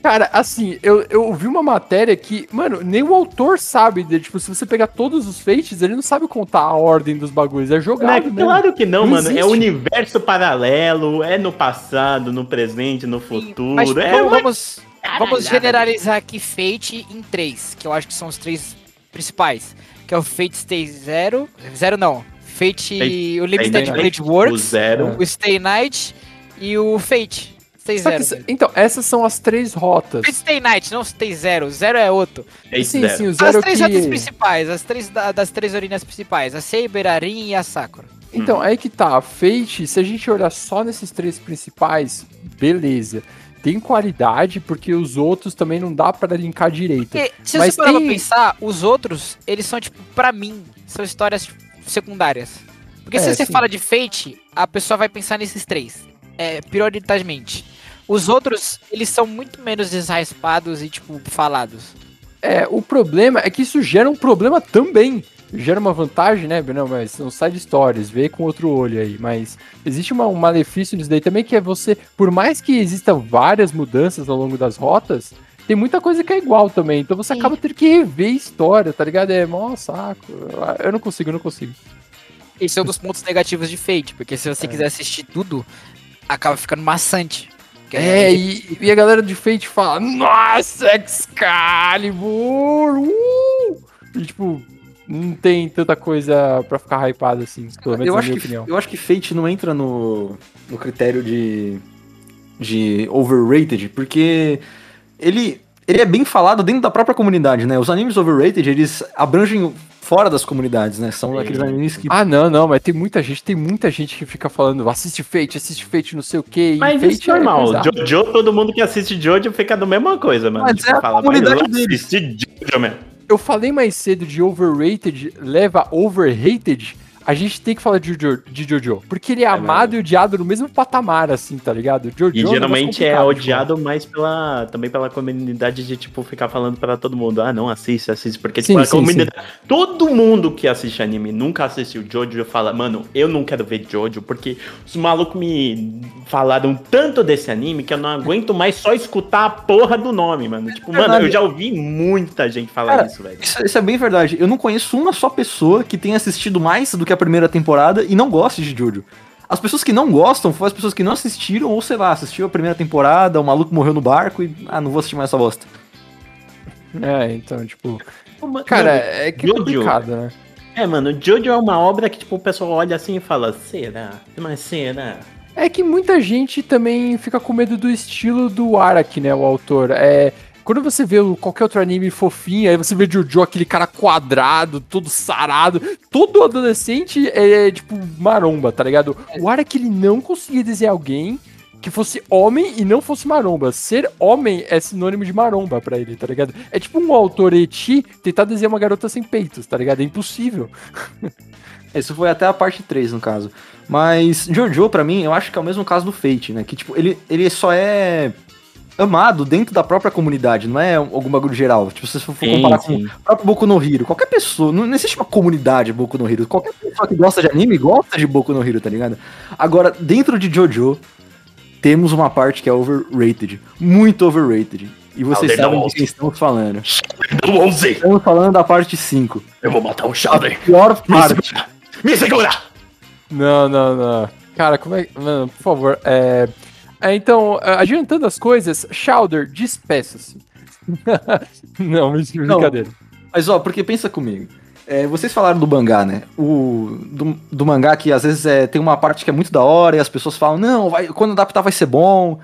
Cara, assim, eu, eu vi uma matéria que, mano, nem o autor sabe. de- tipo, se você pegar todos os Fates, ele não sabe contar a ordem dos bagulhos. É Não, é jogado mesmo. claro que não, Não mano. É existe. universo paralelo, é no passado, no presente, no futuro. Mas é vamos, uma- vamos, vamos generalizar aqui Fate em três, que eu acho que são os três principais. Que é o Fate Stay Zero. Zero não. Fate, Fate- o Limited Blade O Works, zero. o Stay Night e o Fate. Stay que Zero. mesmo. então, essas são as três rotas. Fate Stay Night, não Stay Zero. Zero é outro. É sim, zero. sim, o As zero três que... rotas principais, as três da- das três orinas principais. A Saber, a Rin e a Sakura. Então, aí que tá. Fate, se a gente olhar só nesses três principais, beleza. Tem qualidade, porque os outros também não dá pra linkar direito. Porque, se Mas você parar pra tem- pensar, os outros, eles são, tipo, pra mim, são histórias tipo, secundárias. Porque É, se você sim. fala de Fate, a pessoa vai pensar nesses três. É, prioritariamente. Os outros, eles são muito menos desraspados e, tipo, falados. É, o problema é que isso gera um problema também. Gera uma vantagem, né? Não, mas são side stories, vê com outro olho aí. Mas existe uma, um malefício nisso daí também, que é você, por mais que existam várias mudanças ao longo das rotas, tem muita coisa que é igual também. Então você Sim. acaba tendo que rever a história, tá ligado? É mó saco. Eu não consigo, eu não consigo. Esse é um dos pontos negativos de Fate, porque se você quiser assistir tudo, acaba ficando maçante. Porque É, e, e a galera de Fate fala, nossa, Excalibur! Uh! E tipo, não tem tanta coisa pra ficar hypado assim, pelo menos Eu na acho, minha que, opinião. eu acho que Fate não entra no, no critério de, de overrated, porque ele, ele é bem falado dentro da própria comunidade, né? Os animes overrated, eles abrangem fora das comunidades, né? São Sim. aqueles animes que... Ah, não, não, mas tem muita gente, tem muita gente que fica falando, assiste Fate, assiste Fate, não sei o que. Mas isso é normal. Jojo, todo mundo que assiste Jojo fica da mesma coisa, mano. Mas é a comunidade "Vai lá deles." assistir Jojo, mano. Eu falei mais cedo de overrated, leva a overrated. A gente tem que falar de Jojo, de Jojo porque ele é, amado e odiado no mesmo patamar, assim, tá ligado? Jojo E é geralmente é de odiado mais pela também pela comunidade de tipo ficar falando pra todo mundo, ah, não assiste, assiste, porque Sim, tipo, a sim, comunidade, todo mundo que assiste anime nunca assistiu Jojo fala, mano, eu não quero ver Jojo porque os malucos me falaram tanto desse anime que eu não aguento mais só escutar a porra do nome, mano. Tipo, mano, eu já ouvi muita gente falar Cara, isso, velho. Isso, isso é bem verdade. Eu não conheço uma só pessoa que tenha assistido mais do que a primeira temporada e não goste de Jojo. As pessoas que não gostam foram as pessoas que não assistiram, ou sei lá, assistiu a primeira temporada, o maluco morreu no barco e. Ah, não vou assistir mais essa bosta. É, então, tipo. Cara, é que é Jojo. complicado, né? É, mano, Jojo é uma obra que, tipo, o pessoal olha assim e fala, será? Mas será? É que muita gente também fica com medo do estilo do Araki, né? O autor. É, Quando você vê qualquer outro anime fofinho, aí você vê Jojo, aquele cara quadrado, todo sarado. Todo adolescente é, tipo, maromba, tá ligado? O ar é que ele não conseguia desenhar alguém que fosse homem e não fosse maromba. Ser homem é sinônimo de maromba pra ele, tá ligado? É tipo um autor eti tentar desenhar uma garota sem peitos, tá ligado? É impossível. (laughs) Isso foi até a parte 3, no caso. Mas Jojo, pra mim, eu acho que é o mesmo caso do Fate, né? Que, tipo, ele, ele só é amado dentro da própria comunidade, não é algum bagulho geral. Tipo, se você for Sim, comparar sim. com o próprio Boku no Hero, qualquer pessoa, não, não existe uma comunidade Boku no Hero. Qualquer pessoa que gosta de anime gosta de Boku no Hero, tá ligado? Agora, dentro de Jojo, temos uma parte que é overrated. Muito overrated. E vocês Aldeia sabem de quem estamos falando. Do 11, Estamos falando da parte 5. eu vou matar o Shadow. Pior Me parte. segura! Me segura! Não, não, não. Cara, como é. Mano, por favor. É... é, então, é, adiantando as coisas, Shouder, despeça-se. (laughs) não, mas que Não. brincadeira. Mas ó, porque pensa comigo. É, vocês falaram do mangá, né? O, do, do mangá que às vezes é, tem uma parte que é muito da hora e as pessoas falam, não, vai, quando adaptar vai ser bom.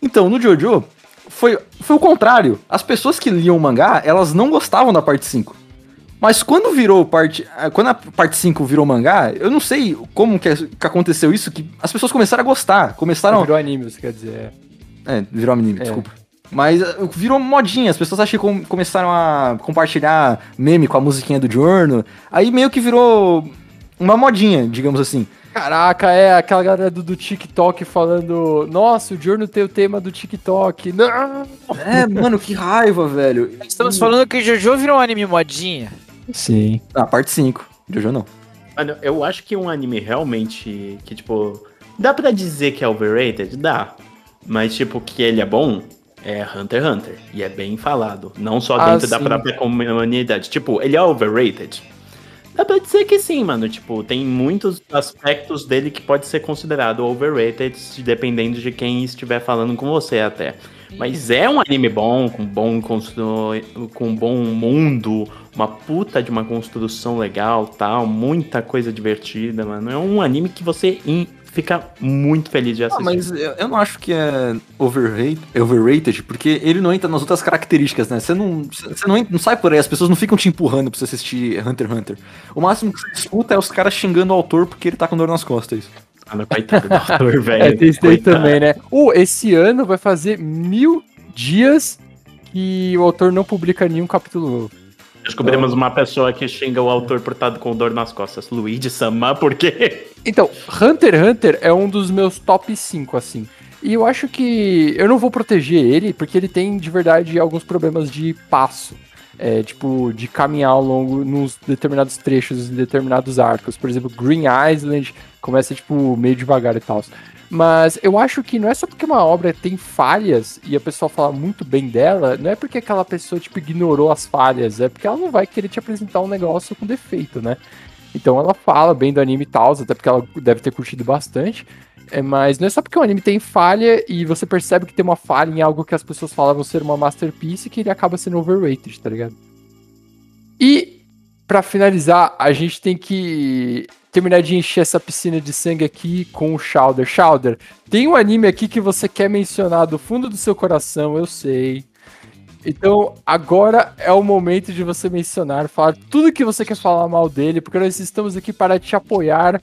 Então, no Jojo, foi, foi o contrário. As pessoas que liam o mangá, elas não gostavam da parte 5. Mas quando virou parte. ah, Quando a parte 5 virou mangá, eu não sei como que, que aconteceu isso, que as pessoas começaram a gostar. Começaram. Virou anime, você quer dizer. É, virou anime, É. desculpa. Mas uh, virou modinha, as pessoas acho que com- começaram a compartilhar meme com a musiquinha do Giorno. Aí meio que virou uma modinha, digamos assim. Caraca, é aquela galera do, do TikTok falando. Nossa, o Giorno tem o tema do TikTok. Não! É, mano, que raiva, velho. Estamos falando que Jojo virou um anime modinha. Sim. Ah, parte 5. Jojo não. Mano, eu acho que um anime realmente que, tipo, dá pra dizer que é overrated? Dá. Mas, tipo, que ele é bom é Hunter x Hunter. E é bem falado. Não só Ah, dentro da sim. própria comunidade. Tipo, ele é overrated? Dá pra dizer que sim, mano. Tipo, tem muitos aspectos dele que pode ser considerado overrated, dependendo de quem estiver falando com você até. Mas é um anime bom, com bom com um bom mundo, uma puta de uma construção legal, tal, muita coisa divertida, mano. É um anime que você fica muito feliz de Ah, assistir. mas eu, eu não acho que é overrated, overrated, porque ele não entra nas outras características, né? Você não, você não, entra- não sai por aí, as pessoas não ficam te empurrando pra você assistir Hunter x Hunter. O máximo que você escuta é os caras xingando o autor porque ele tá com dor nas costas. Mano, coitado do autor, (laughs) velho. É, tem isso daí também, né? Uh, esse ano vai fazer mil dias que o autor não publica nenhum capítulo novo. Descobrimos uma pessoa que xinga o autor por estar com dor nas costas. Luigi Sama, por quê? Então, Hunter x Hunter é um dos meus top 5, assim. E eu acho que eu não vou proteger ele, porque ele tem, de verdade, alguns problemas de passo. É, tipo, de caminhar ao longo nos determinados trechos, em determinados arcos. Por exemplo, Green Island começa, tipo, meio devagar e tal. Mas eu acho que não é só porque uma obra tem falhas e a pessoa fala muito bem dela, não é porque aquela pessoa, tipo, ignorou as falhas, é porque ela não vai querer te apresentar um negócio com defeito, né? Então ela fala bem do anime e tal, até porque ela deve ter curtido bastante. É, mas não é só porque o anime tem falha e você percebe que tem uma falha em algo que as pessoas falavam ser uma masterpiece que ele acaba sendo overrated, tá ligado? E pra finalizar, a gente tem que terminar de encher essa piscina de sangue aqui com o Shouder. Shouder, tem um anime aqui que você quer mencionar do fundo do seu coração, eu sei. Então, agora é o momento de você mencionar, falar tudo que você quer falar mal dele, porque nós estamos aqui para te apoiar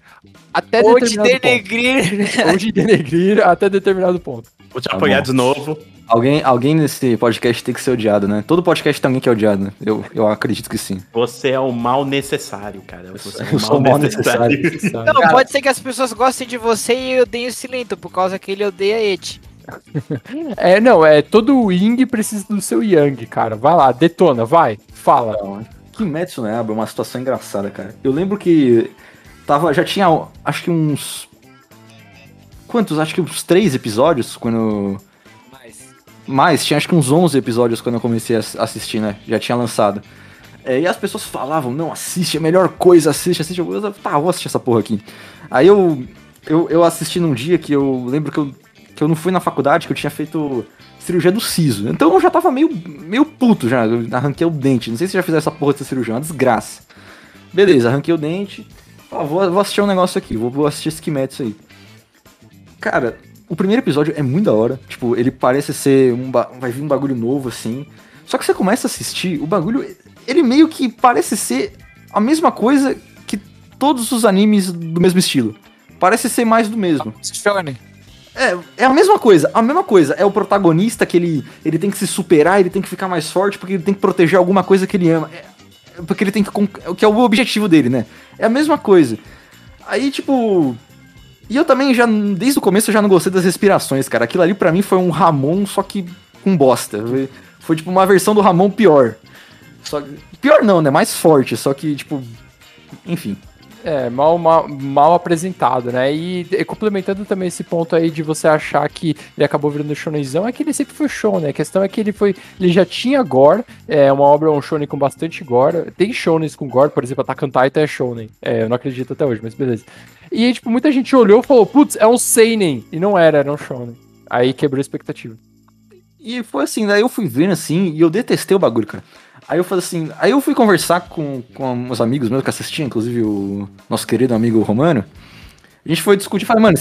até Ou de determinado denegrir. ponto. Ou de denegrir até determinado ponto. Vou te Tá apoiar bom. de novo. Alguém, alguém nesse podcast tem que ser odiado, né? Todo podcast tem alguém que é odiado, né? Eu, eu acredito que sim. Você é o mal necessário, cara. Você é Eu o sou mal mal necessário. sabe? Não, pode ser que as pessoas gostem de você e odeiem o Silento, por causa que ele odeia Ed. É, não, é todo o Ying precisa do seu Yang, cara. Vai lá, detona, vai, fala. Kimetsu no Yaiba é uma situação engraçada, cara. Eu lembro que tava, já tinha, acho que uns... Quantos? Acho que uns três episódios quando... Mas. Mais, tinha acho que uns 11 episódios quando eu comecei a ass- assistir, né? Já tinha lançado. É, e as pessoas falavam, não, assiste, é a melhor coisa, assiste, assiste. Eu, tá, vou assistir essa porra aqui. Aí eu, eu, eu assisti num dia que eu lembro que eu, que eu não fui na faculdade, que eu tinha feito cirurgia do siso. Então eu já tava meio, meio puto já, eu arranquei o dente. Não sei se já fizeram essa porra dessa cirurgia, é uma desgraça. Beleza, arranquei o dente. Ó, vou, vou assistir um negócio aqui, vou, vou assistir esse Kimetsu aí. Cara, o primeiro episódio é muito da hora. Tipo, ele parece ser um. Vai vir um bagulho novo, assim. Só que você começa a assistir, o bagulho. Ele meio que parece ser a mesma coisa que todos os animes do mesmo estilo. Parece ser mais do mesmo. Shonen. É, é a mesma coisa, a mesma coisa. É o protagonista que ele, ele tem que se superar, ele tem que ficar mais forte porque ele tem que proteger alguma coisa que ele ama. É, porque ele tem que. con- Que é o objetivo dele, né? É a mesma coisa. Aí, tipo. E eu também já, desde o começo, eu já não gostei das respirações, cara. Aquilo ali pra mim foi um Ramon, só que com bosta. Foi, foi tipo uma versão do Ramon pior. Só Pior não, né? Mais forte, só que, tipo. Enfim. É, mal, mal, mal apresentado, né? E, e complementando também esse ponto aí de você achar que ele acabou virando shonenzão, é que ele sempre foi shonen. A questão é que ele foi. Ele já tinha gore, é uma obra, um shonen com bastante gore. Tem shonens com gore, por exemplo, Attack on Titan é shonen. É, eu não acredito até hoje, mas beleza. E aí, tipo, muita gente olhou e falou, putz, é um seinen. E não era, era um shonen. Aí quebrou a expectativa. E foi assim, daí eu fui vendo assim, e eu detestei o bagulho, cara. Aí eu falei assim, aí eu fui conversar com, com uns amigos meus que assistiam, inclusive o nosso querido amigo Romano. A gente foi discutir, falei, mano,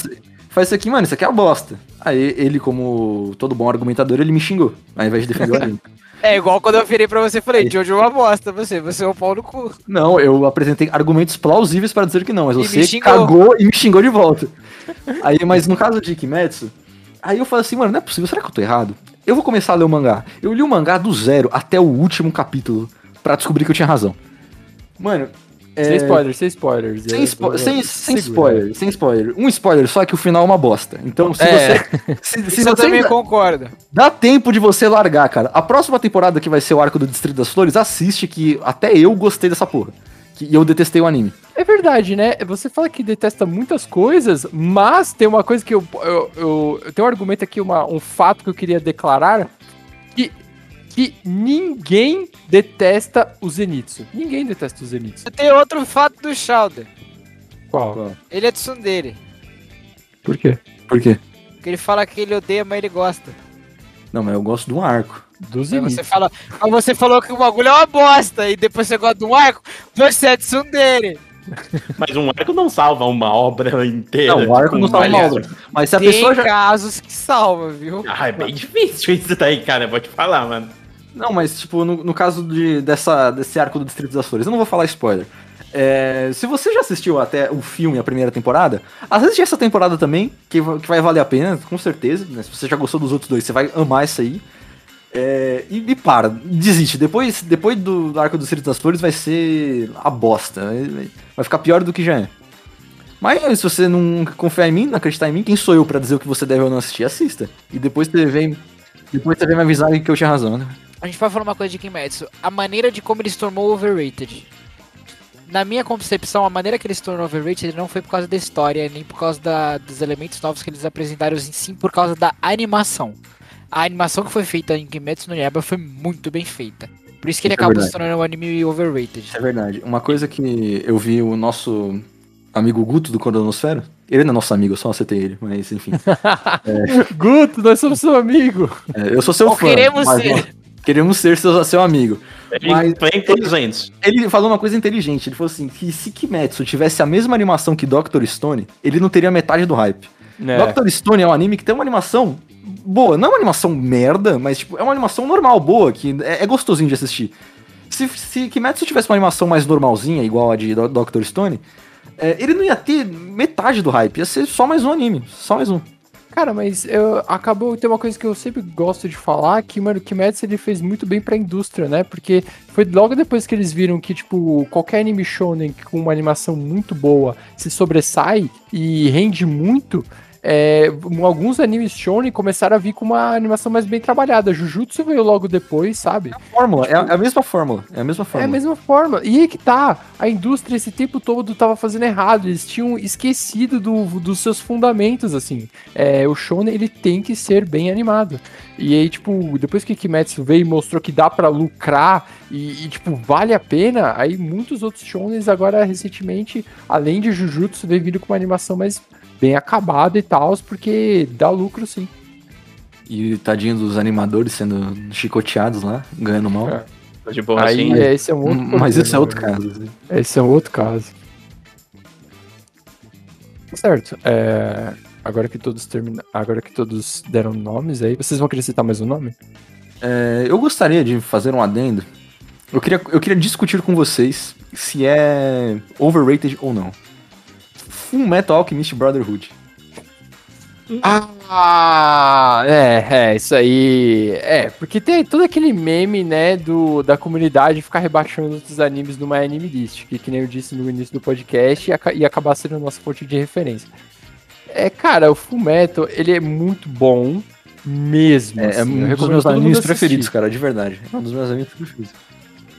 faz isso aqui, mano, isso aqui é uma bosta. Aí ele, como todo bom argumentador, ele me xingou, ao invés de defender o anime. (laughs) É igual quando eu virei pra você e falei, Jojo é uma bosta, você, você é um pau no cu. Não, eu apresentei argumentos plausíveis para dizer que não, mas E você cagou e me xingou de volta. Aí, mas no caso de Kimetsu, aí eu falei assim, mano, não é possível, será que eu tô errado? Eu vou começar a ler o mangá. Eu li o mangá do zero até o último capítulo pra descobrir que eu tinha razão. Mano, é, Sem spoilers, sem spoilers. sem, É, spo- sem, sem segura. spoiler, sem spoiler. Um spoiler, só que o final é uma bosta. Então, se É. você. (laughs) Se, se você também ainda- concordo. Dá tempo de você largar, cara. A próxima temporada que vai ser o arco do Distrito das Flores, assiste que até eu gostei dessa porra. Que- E eu detestei o anime. É verdade, né? Você fala que detesta muitas coisas, mas tem uma coisa que eu. Eu, eu, eu tenho um argumento aqui, uma, um fato que eu queria declarar: que, que ninguém detesta o Zenitsu. Ninguém detesta o Zenitsu. Tem outro fato do Shouder. Qual? Ele é tsundere. Por quê? Por quê? Porque ele fala que ele odeia, mas ele gosta. Não, mas eu gosto de um arco. Do Zenitsu. você fala, mas você falou que o bagulho é uma bosta e depois você gosta de um arco, você é tsundere. (laughs) Mas um arco não salva uma obra inteira. Não, o arco com não salva uma obra. Mas se a Tem pessoa já. casos que salva, viu? Ah, é bem difícil isso daí, cara. Eu vou te falar, mano. Não, mas tipo, no, no caso de, dessa, desse arco do Distrito das Flores, eu não vou falar spoiler. É, se você já assistiu até o filme, a primeira temporada, assiste essa temporada também, que, que vai valer a pena, com certeza. né? Se você já gostou dos outros dois, você vai amar essa aí. É, e, e para, desiste. Depois, depois do, arco do Distrito das Flores vai ser a bosta. Vai, vai ficar pior do que já é. Mas se você não confiar em mim, não acreditar em mim, quem sou eu pra dizer o que você deve ou não assistir? Assista. E depois você vem. Depois você vem me avisar que eu tinha razão, né? A gente vai falar uma coisa de Kimetsu. A maneira de como ele se tornou overrated. Na minha concepção, a maneira que ele se tornou overrated não foi por causa da história, nem por causa da- dos elementos novos que eles apresentaram, sim por causa da animação. A animação que foi feita em Kimetsu no Yaiba foi muito bem feita. Por isso que ele Isso é acabou verdade. se tornando um anime overrated. Isso é verdade. Uma coisa que eu vi o nosso amigo Guto do Condonosfera. Ele não é nosso amigo, eu só aceitei ele, mas enfim. (laughs) Guto, nós somos seu amigo. É, eu sou seu Ou fã. queremos mas ser. Queremos ser seu, seu amigo. Ele Mas- tem 200. Ele falou uma coisa inteligente. Ele falou assim: que se Kimetsu tivesse a mesma animação que Dr. Stone, ele não teria metade do hype. É. Dr. Stone é um anime que tem uma animação boa. Não é uma animação merda, mas tipo, é uma animação normal, boa, que é, é gostosinho de assistir. Se, se Kimetsu tivesse uma animação mais normalzinha, igual a de Do- Dr. Stone, é, ele não ia ter metade do hype. Ia ser só mais um anime. Só mais um. Cara, mas eu, acabou, tem uma coisa que eu sempre gosto de falar, que, mano, o Kimetsu ele fez muito bem pra indústria, né? Porque foi logo depois que eles viram que, tipo, qualquer anime shonen com uma animação muito boa se sobressai e rende muito, é, alguns animes shonen começaram a vir com uma animação mais bem trabalhada. Jujutsu veio logo depois, sabe? Fórmula, é a, é a mesma fórmula. É a mesma É a fórmula. mesma forma. E aí que tá. A indústria esse tempo todo tava fazendo errado. Eles tinham esquecido do- dos seus fundamentos, assim. É, o Shonen, ele tem que ser bem animado. E aí, tipo, depois que Kimetsu veio e mostrou que dá pra lucrar e, e, tipo, vale a pena, aí muitos outros Shonens agora, recentemente, além de Jujutsu, vem vindo com uma animação mais bem acabada e tal, porque dá lucro sim. E tadinho dos animadores sendo chicoteados lá, ganhando mal. É. Tô de boa aí assim. é, esse é um outro Hum, Mas esse é problema, outro né? caso. assim. Esse é um outro caso. Certo. é, Agora que todos termina... Agora que todos deram nomes aí, vocês vão acrescentar mais um nome? É, eu gostaria de fazer um adendo. Eu queria, eu queria discutir com vocês se é overrated ou não. Full Metal Alchemist Brotherhood. Ah, é, é, isso aí. É, porque tem todo aquele meme, né, do, da comunidade ficar rebaixando outros animes numa anime list, que, que nem eu disse no início do podcast, ia, ia acabar sendo a nossa fonte de referência. É, cara, o Full Metal, ele é muito bom mesmo. É, é assim, eu um dos meus animes preferidos, cara, de verdade. É um dos meus animes preferidos.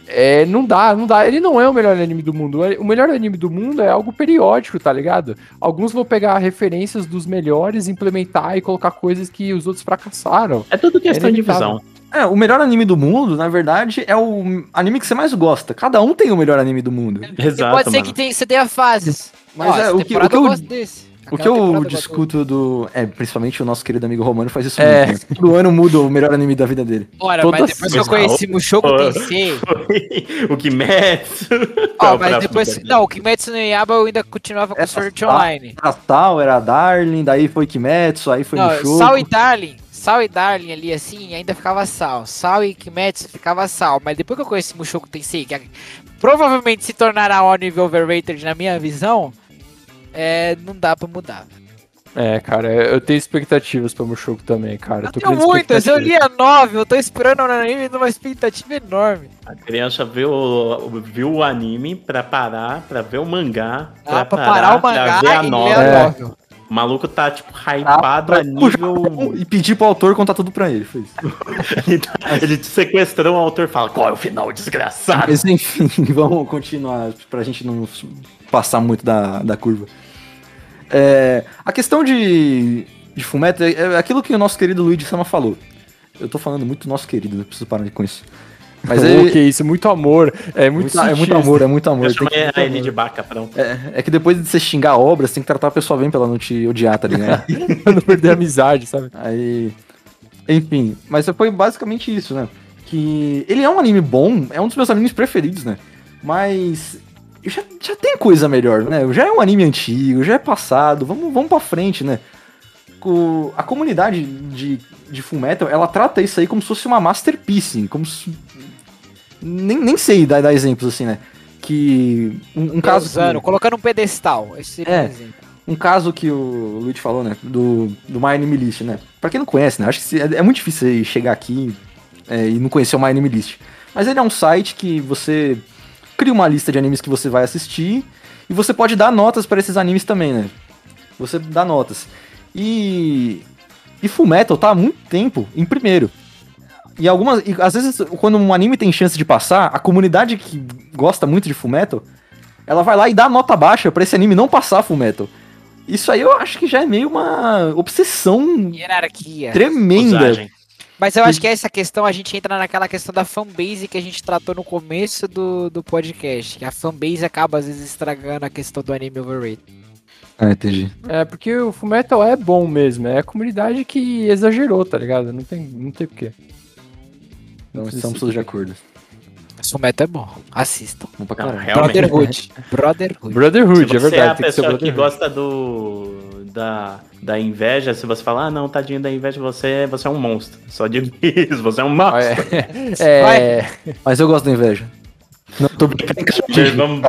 É, não dá, não dá. Ele não é o melhor anime do mundo. O melhor anime do mundo é algo periódico, tá ligado? Alguns vão pegar referências dos melhores, implementar e colocar coisas que os outros fracassaram. É tudo questão É de visão. É, o melhor anime do mundo, na verdade, é o anime que você mais gosta. Cada um tem o melhor anime do mundo. Exato, pode ser mano. que tem, você tenha fases. Mas Ó, é, o que- o que eu- gosto desse. O que eu discuto do. É, principalmente o nosso querido amigo Romano faz isso É. muito. Né? Todo ano muda o melhor anime da vida dele. Ora, Todas- mas depois que eu conheci Mushoku. Tensei... (laughs) o Kimetsu. Ó, Não, mas depois... Não, o Kimetsu no Yaba eu ainda continuava com É, Sword. Online. Era Tal, era Darling, daí foi Kimetsu, aí foi Não, Mushoku. Sal e Darling... Sal e Darling ali, assim, ainda ficava Sal. Sal e Kimetsu ficava Sal. Mas depois que eu conheci Mushoku Tensei, que provavelmente se tornará um nível overrated na minha visão, é, não dá pra mudar. É, cara, eu tenho expectativas pra Mushoku também, cara. Eu tô tenho muitas, eu li a 9, eu tô esperando o anime numa expectativa enorme. A criança viu, o- viu o anime pra parar, pra ver o mangá. Ah, pra parar o mangá pra ver a e nova. ler a É. novel. O maluco tá, tipo, hypado pra a nível. (laughs) E pedir pro autor contar tudo pra ele. Foi isso. (laughs) ele, tá- ele sequestrou o autor e fala: Qual é o final, desgraçado? Mas enfim, (laughs) vamos continuar pra gente não passar muito da, da curva. É, a questão de, de Fullmetal é, é aquilo que o nosso querido Luigi Sama falou. Eu tô falando muito nosso querido, eu preciso parar com isso. Mas (laughs) é, que isso, muito amor. É muito, muito, é muito amor, é muito amor. Eu tem que- chamei muito ele amor. de baca, pronto. É, é que depois de você xingar a obra, você tem que tratar a pessoa bem pra ela não te odiar, tá ligado? (laughs) Pra não perder a amizade, sabe? Aí. Enfim, mas foi basicamente isso, né? Que ele é um anime bom, é um dos meus animes preferidos, né? Mas. Já, já tem coisa melhor, né? Já é um anime antigo, já é passado, vamos, vamos pra frente, né? O- a comunidade de, de Fullmetal, ela trata isso aí como se fosse uma masterpiece, como se... Nem, nem sei dar, dar exemplos assim, né? Que um, um caso... Usando, colocando um pedestal. Esse É. um exemplo. Um caso que o Luigi falou, né? Do, do My Anime List, né? Pra quem não conhece, né? Acho que é, é muito difícil chegar aqui é, e não conhecer o My Anime List. Mas ele é um site que você cria uma lista de animes que você vai assistir e você pode dar notas para esses animes também, né? Você dá notas. E. E Fullmetal tá há muito tempo em primeiro. E algumas. E às vezes, quando um anime tem chance de passar, a comunidade que gosta muito de Fullmetal, ela vai lá e dá nota baixa pra esse anime não passar Fullmetal. Isso aí eu acho que já é meio uma obsessão Hierarquia. tremenda. Usagem. Mas eu acho que essa questão a gente entra naquela questão da fanbase que a gente tratou no começo do, do podcast. Que a fanbase acaba às vezes estragando a questão do anime overrated. Ah, entendi. É, porque o Fullmetal é bom mesmo. É a comunidade que exagerou, tá ligado? Não tem, não tem porquê. Então estamos todos de acordo. O meta é bom. Assistam. Vamos pra Não, caralho. Brotherhood. Brotherhood. Brotherhood, Se é você é, verdade. a tem que ser pessoa que gosta do da, da inveja, se você falar, ah, não, tadinho da inveja, você, você é um monstro. Só digo isso, você é um monstro. (laughs) É, é, Mas eu gosto da inveja. Não, tô brincando. Vamos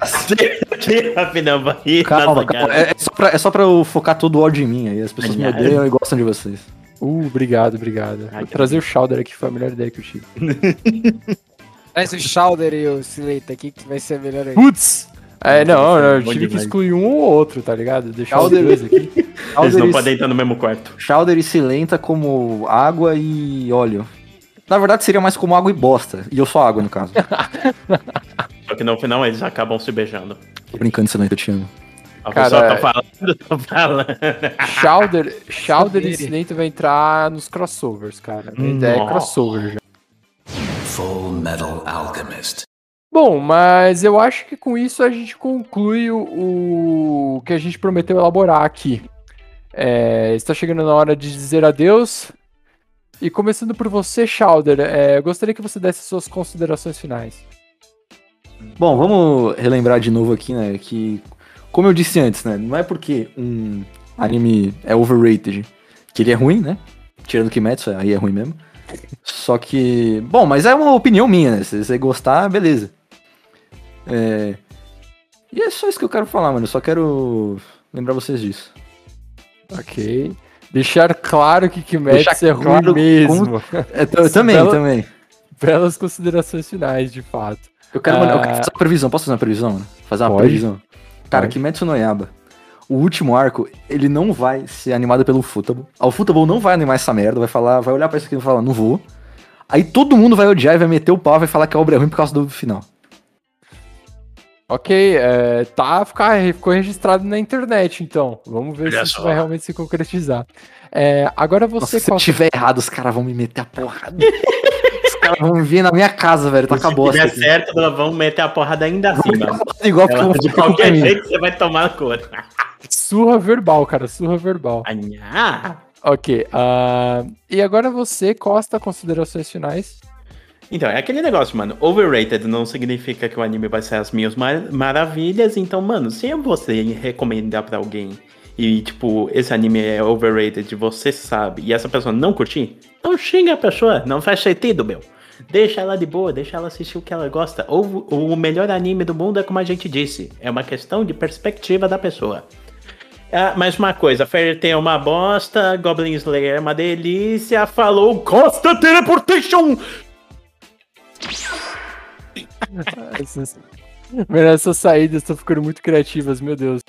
rapidão, vai rir na Calma, calma. É, é só pra, é só pra eu focar todo o ódio em mim. Aí as pessoas me odeiam e gostam de vocês. Uh, obrigado, obrigado. Ai, trazer o Shouder aqui, foi a melhor ideia que eu tive. (laughs) Traz o Shouder e o Sileta aqui que vai ser a melhor aí. Putz! É, não, não, eu Bom tive que excluir um ou outro, tá ligado? Deixar os Shouder. dois aqui. (laughs) Eles Chowder não e- podem estar no mesmo quarto. Chowder e Silenta como água e óleo. Na verdade seria mais como água e bosta. E eu sou água, no caso. (laughs) Só que no final eles acabam se beijando. Tô brincando, Silenta, eu te amo. A Cara, pessoa tá falando, tá falando. Shouder, Shouder e Saber. Silento vai entrar nos crossovers, cara. A ideia é Nossa. crossover já. Full Metal Alchemist. Bom, mas eu acho que com isso a gente conclui o, o que a gente prometeu elaborar aqui. É, está chegando na hora de dizer adeus. E começando por você, Shouder, é, eu gostaria que você desse suas considerações finais. Bom, vamos relembrar de novo aqui, né? Que, como eu disse antes, né? Não é porque um, anime é overrated. Que ele é ruim, né? Tirando Kimetsu, aí é ruim mesmo. Só que. Bom, mas é uma opinião minha, né? Se você gostar, beleza. É. E é só isso que eu quero falar, mano. Eu só quero lembrar vocês disso. Ok. Deixar claro que Kimetsu é ruim claro mesmo. É, eu, eu também, Bela- também. Belas considerações finais, de fato. Eu quero, mano, eu quero Ah. fazer uma previsão. Posso fazer uma previsão, mano? Fazer uma Pode. previsão. Cara, Pode. Kimetsu no Yaba. O último arco, ele não vai ser animado pelo Futable. O Futable não vai animar essa merda, vai falar, vai olhar pra isso aqui e falar, não vou. Aí todo mundo vai odiar e vai meter o pau, vai falar que a obra é ruim por causa do final. Ok, é, tá, ficar, ficou registrado na internet, então. Vamos ver Olha se isso só. vai realmente se concretizar. É, agora Nossa, você... se eu tiver errado, os caras vão me meter a porrada. (laughs) os caras vão vir na minha casa, velho, tá com a Se bosta. tiver aqui. certo, nós vamos meter a porrada ainda assim, mano. Igual eu vou De qualquer jeito, você vai tomar a cor. Surra verbal, cara, surra verbal. Ah, Ok, ah, e agora você, Costa, considerações finais? Então, é aquele negócio, mano. Overrated não significa que o anime vai ser as minhas mar- maravilhas. Então, mano, se você recomendar pra alguém e, tipo, esse anime é overrated, você sabe, e essa pessoa não curtir, não xinga a pessoa, não faz sentido, meu. Deixa ela de boa, deixa ela assistir o que ela gosta. Ou o melhor anime do mundo é como a gente disse, é uma questão de perspectiva da pessoa. Ah, mais uma coisa, Fairy Tail é uma bosta, Goblin Slayer é uma delícia, falou Costa Teleportation! (laughs) Essas, essas saídas estão ficando muito criativas, meu Deus.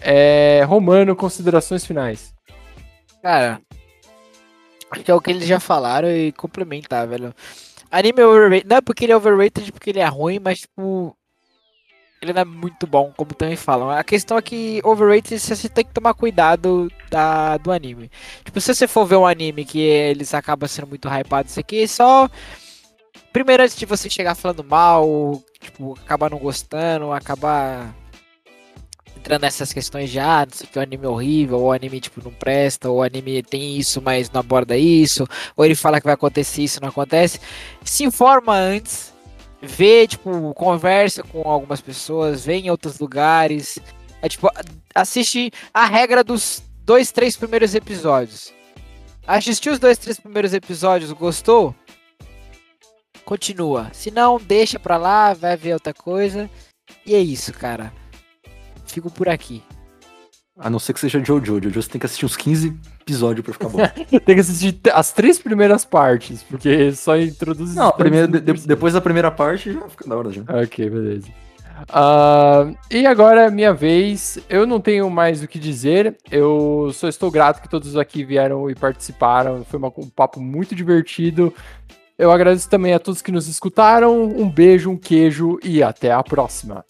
É, Romano, considerações finais. Cara, acho que é o que eles já falaram e complementar, velho. Anime é overrated. Não é porque ele é overrated, porque ele é ruim, mas, tipo. Ele não é muito bom, como também falam. A questão é que overrated você tem que tomar cuidado da, do anime. Tipo, se você for ver um anime que eles acabam sendo muito hypados, isso aqui, só. Primeiro, antes de você chegar falando mal, tipo, acabar não gostando, acabar entrando nessas questões de ah, não sei que, o anime é horrível, ou o anime tipo não presta, ou o anime tem isso, mas não aborda isso, ou ele fala que vai acontecer isso, não acontece. Se informa antes, vê, tipo, conversa com algumas pessoas, vê em outros lugares. É tipo, assiste a regra dos dois, três primeiros episódios. Assistiu os dois, três primeiros episódios, gostou? Continua. Se não, deixa pra lá, vai ver outra coisa. E é isso, cara. Fico por aqui. A não ser que seja Jojo. Jojo você tem que assistir uns 15 episódios pra ficar bom. (laughs) Tem que assistir as três primeiras partes, porque só introduz. Não, os primeiro, de- depois da primeira parte já fica da hora já. Ok, beleza. Ah, e agora é minha vez. Eu não tenho mais o que dizer. Eu só estou grato que todos aqui vieram e participaram. Foi uma- um papo muito divertido. Eu agradeço também a todos que nos escutaram. Um beijo, um queijo e até a próxima.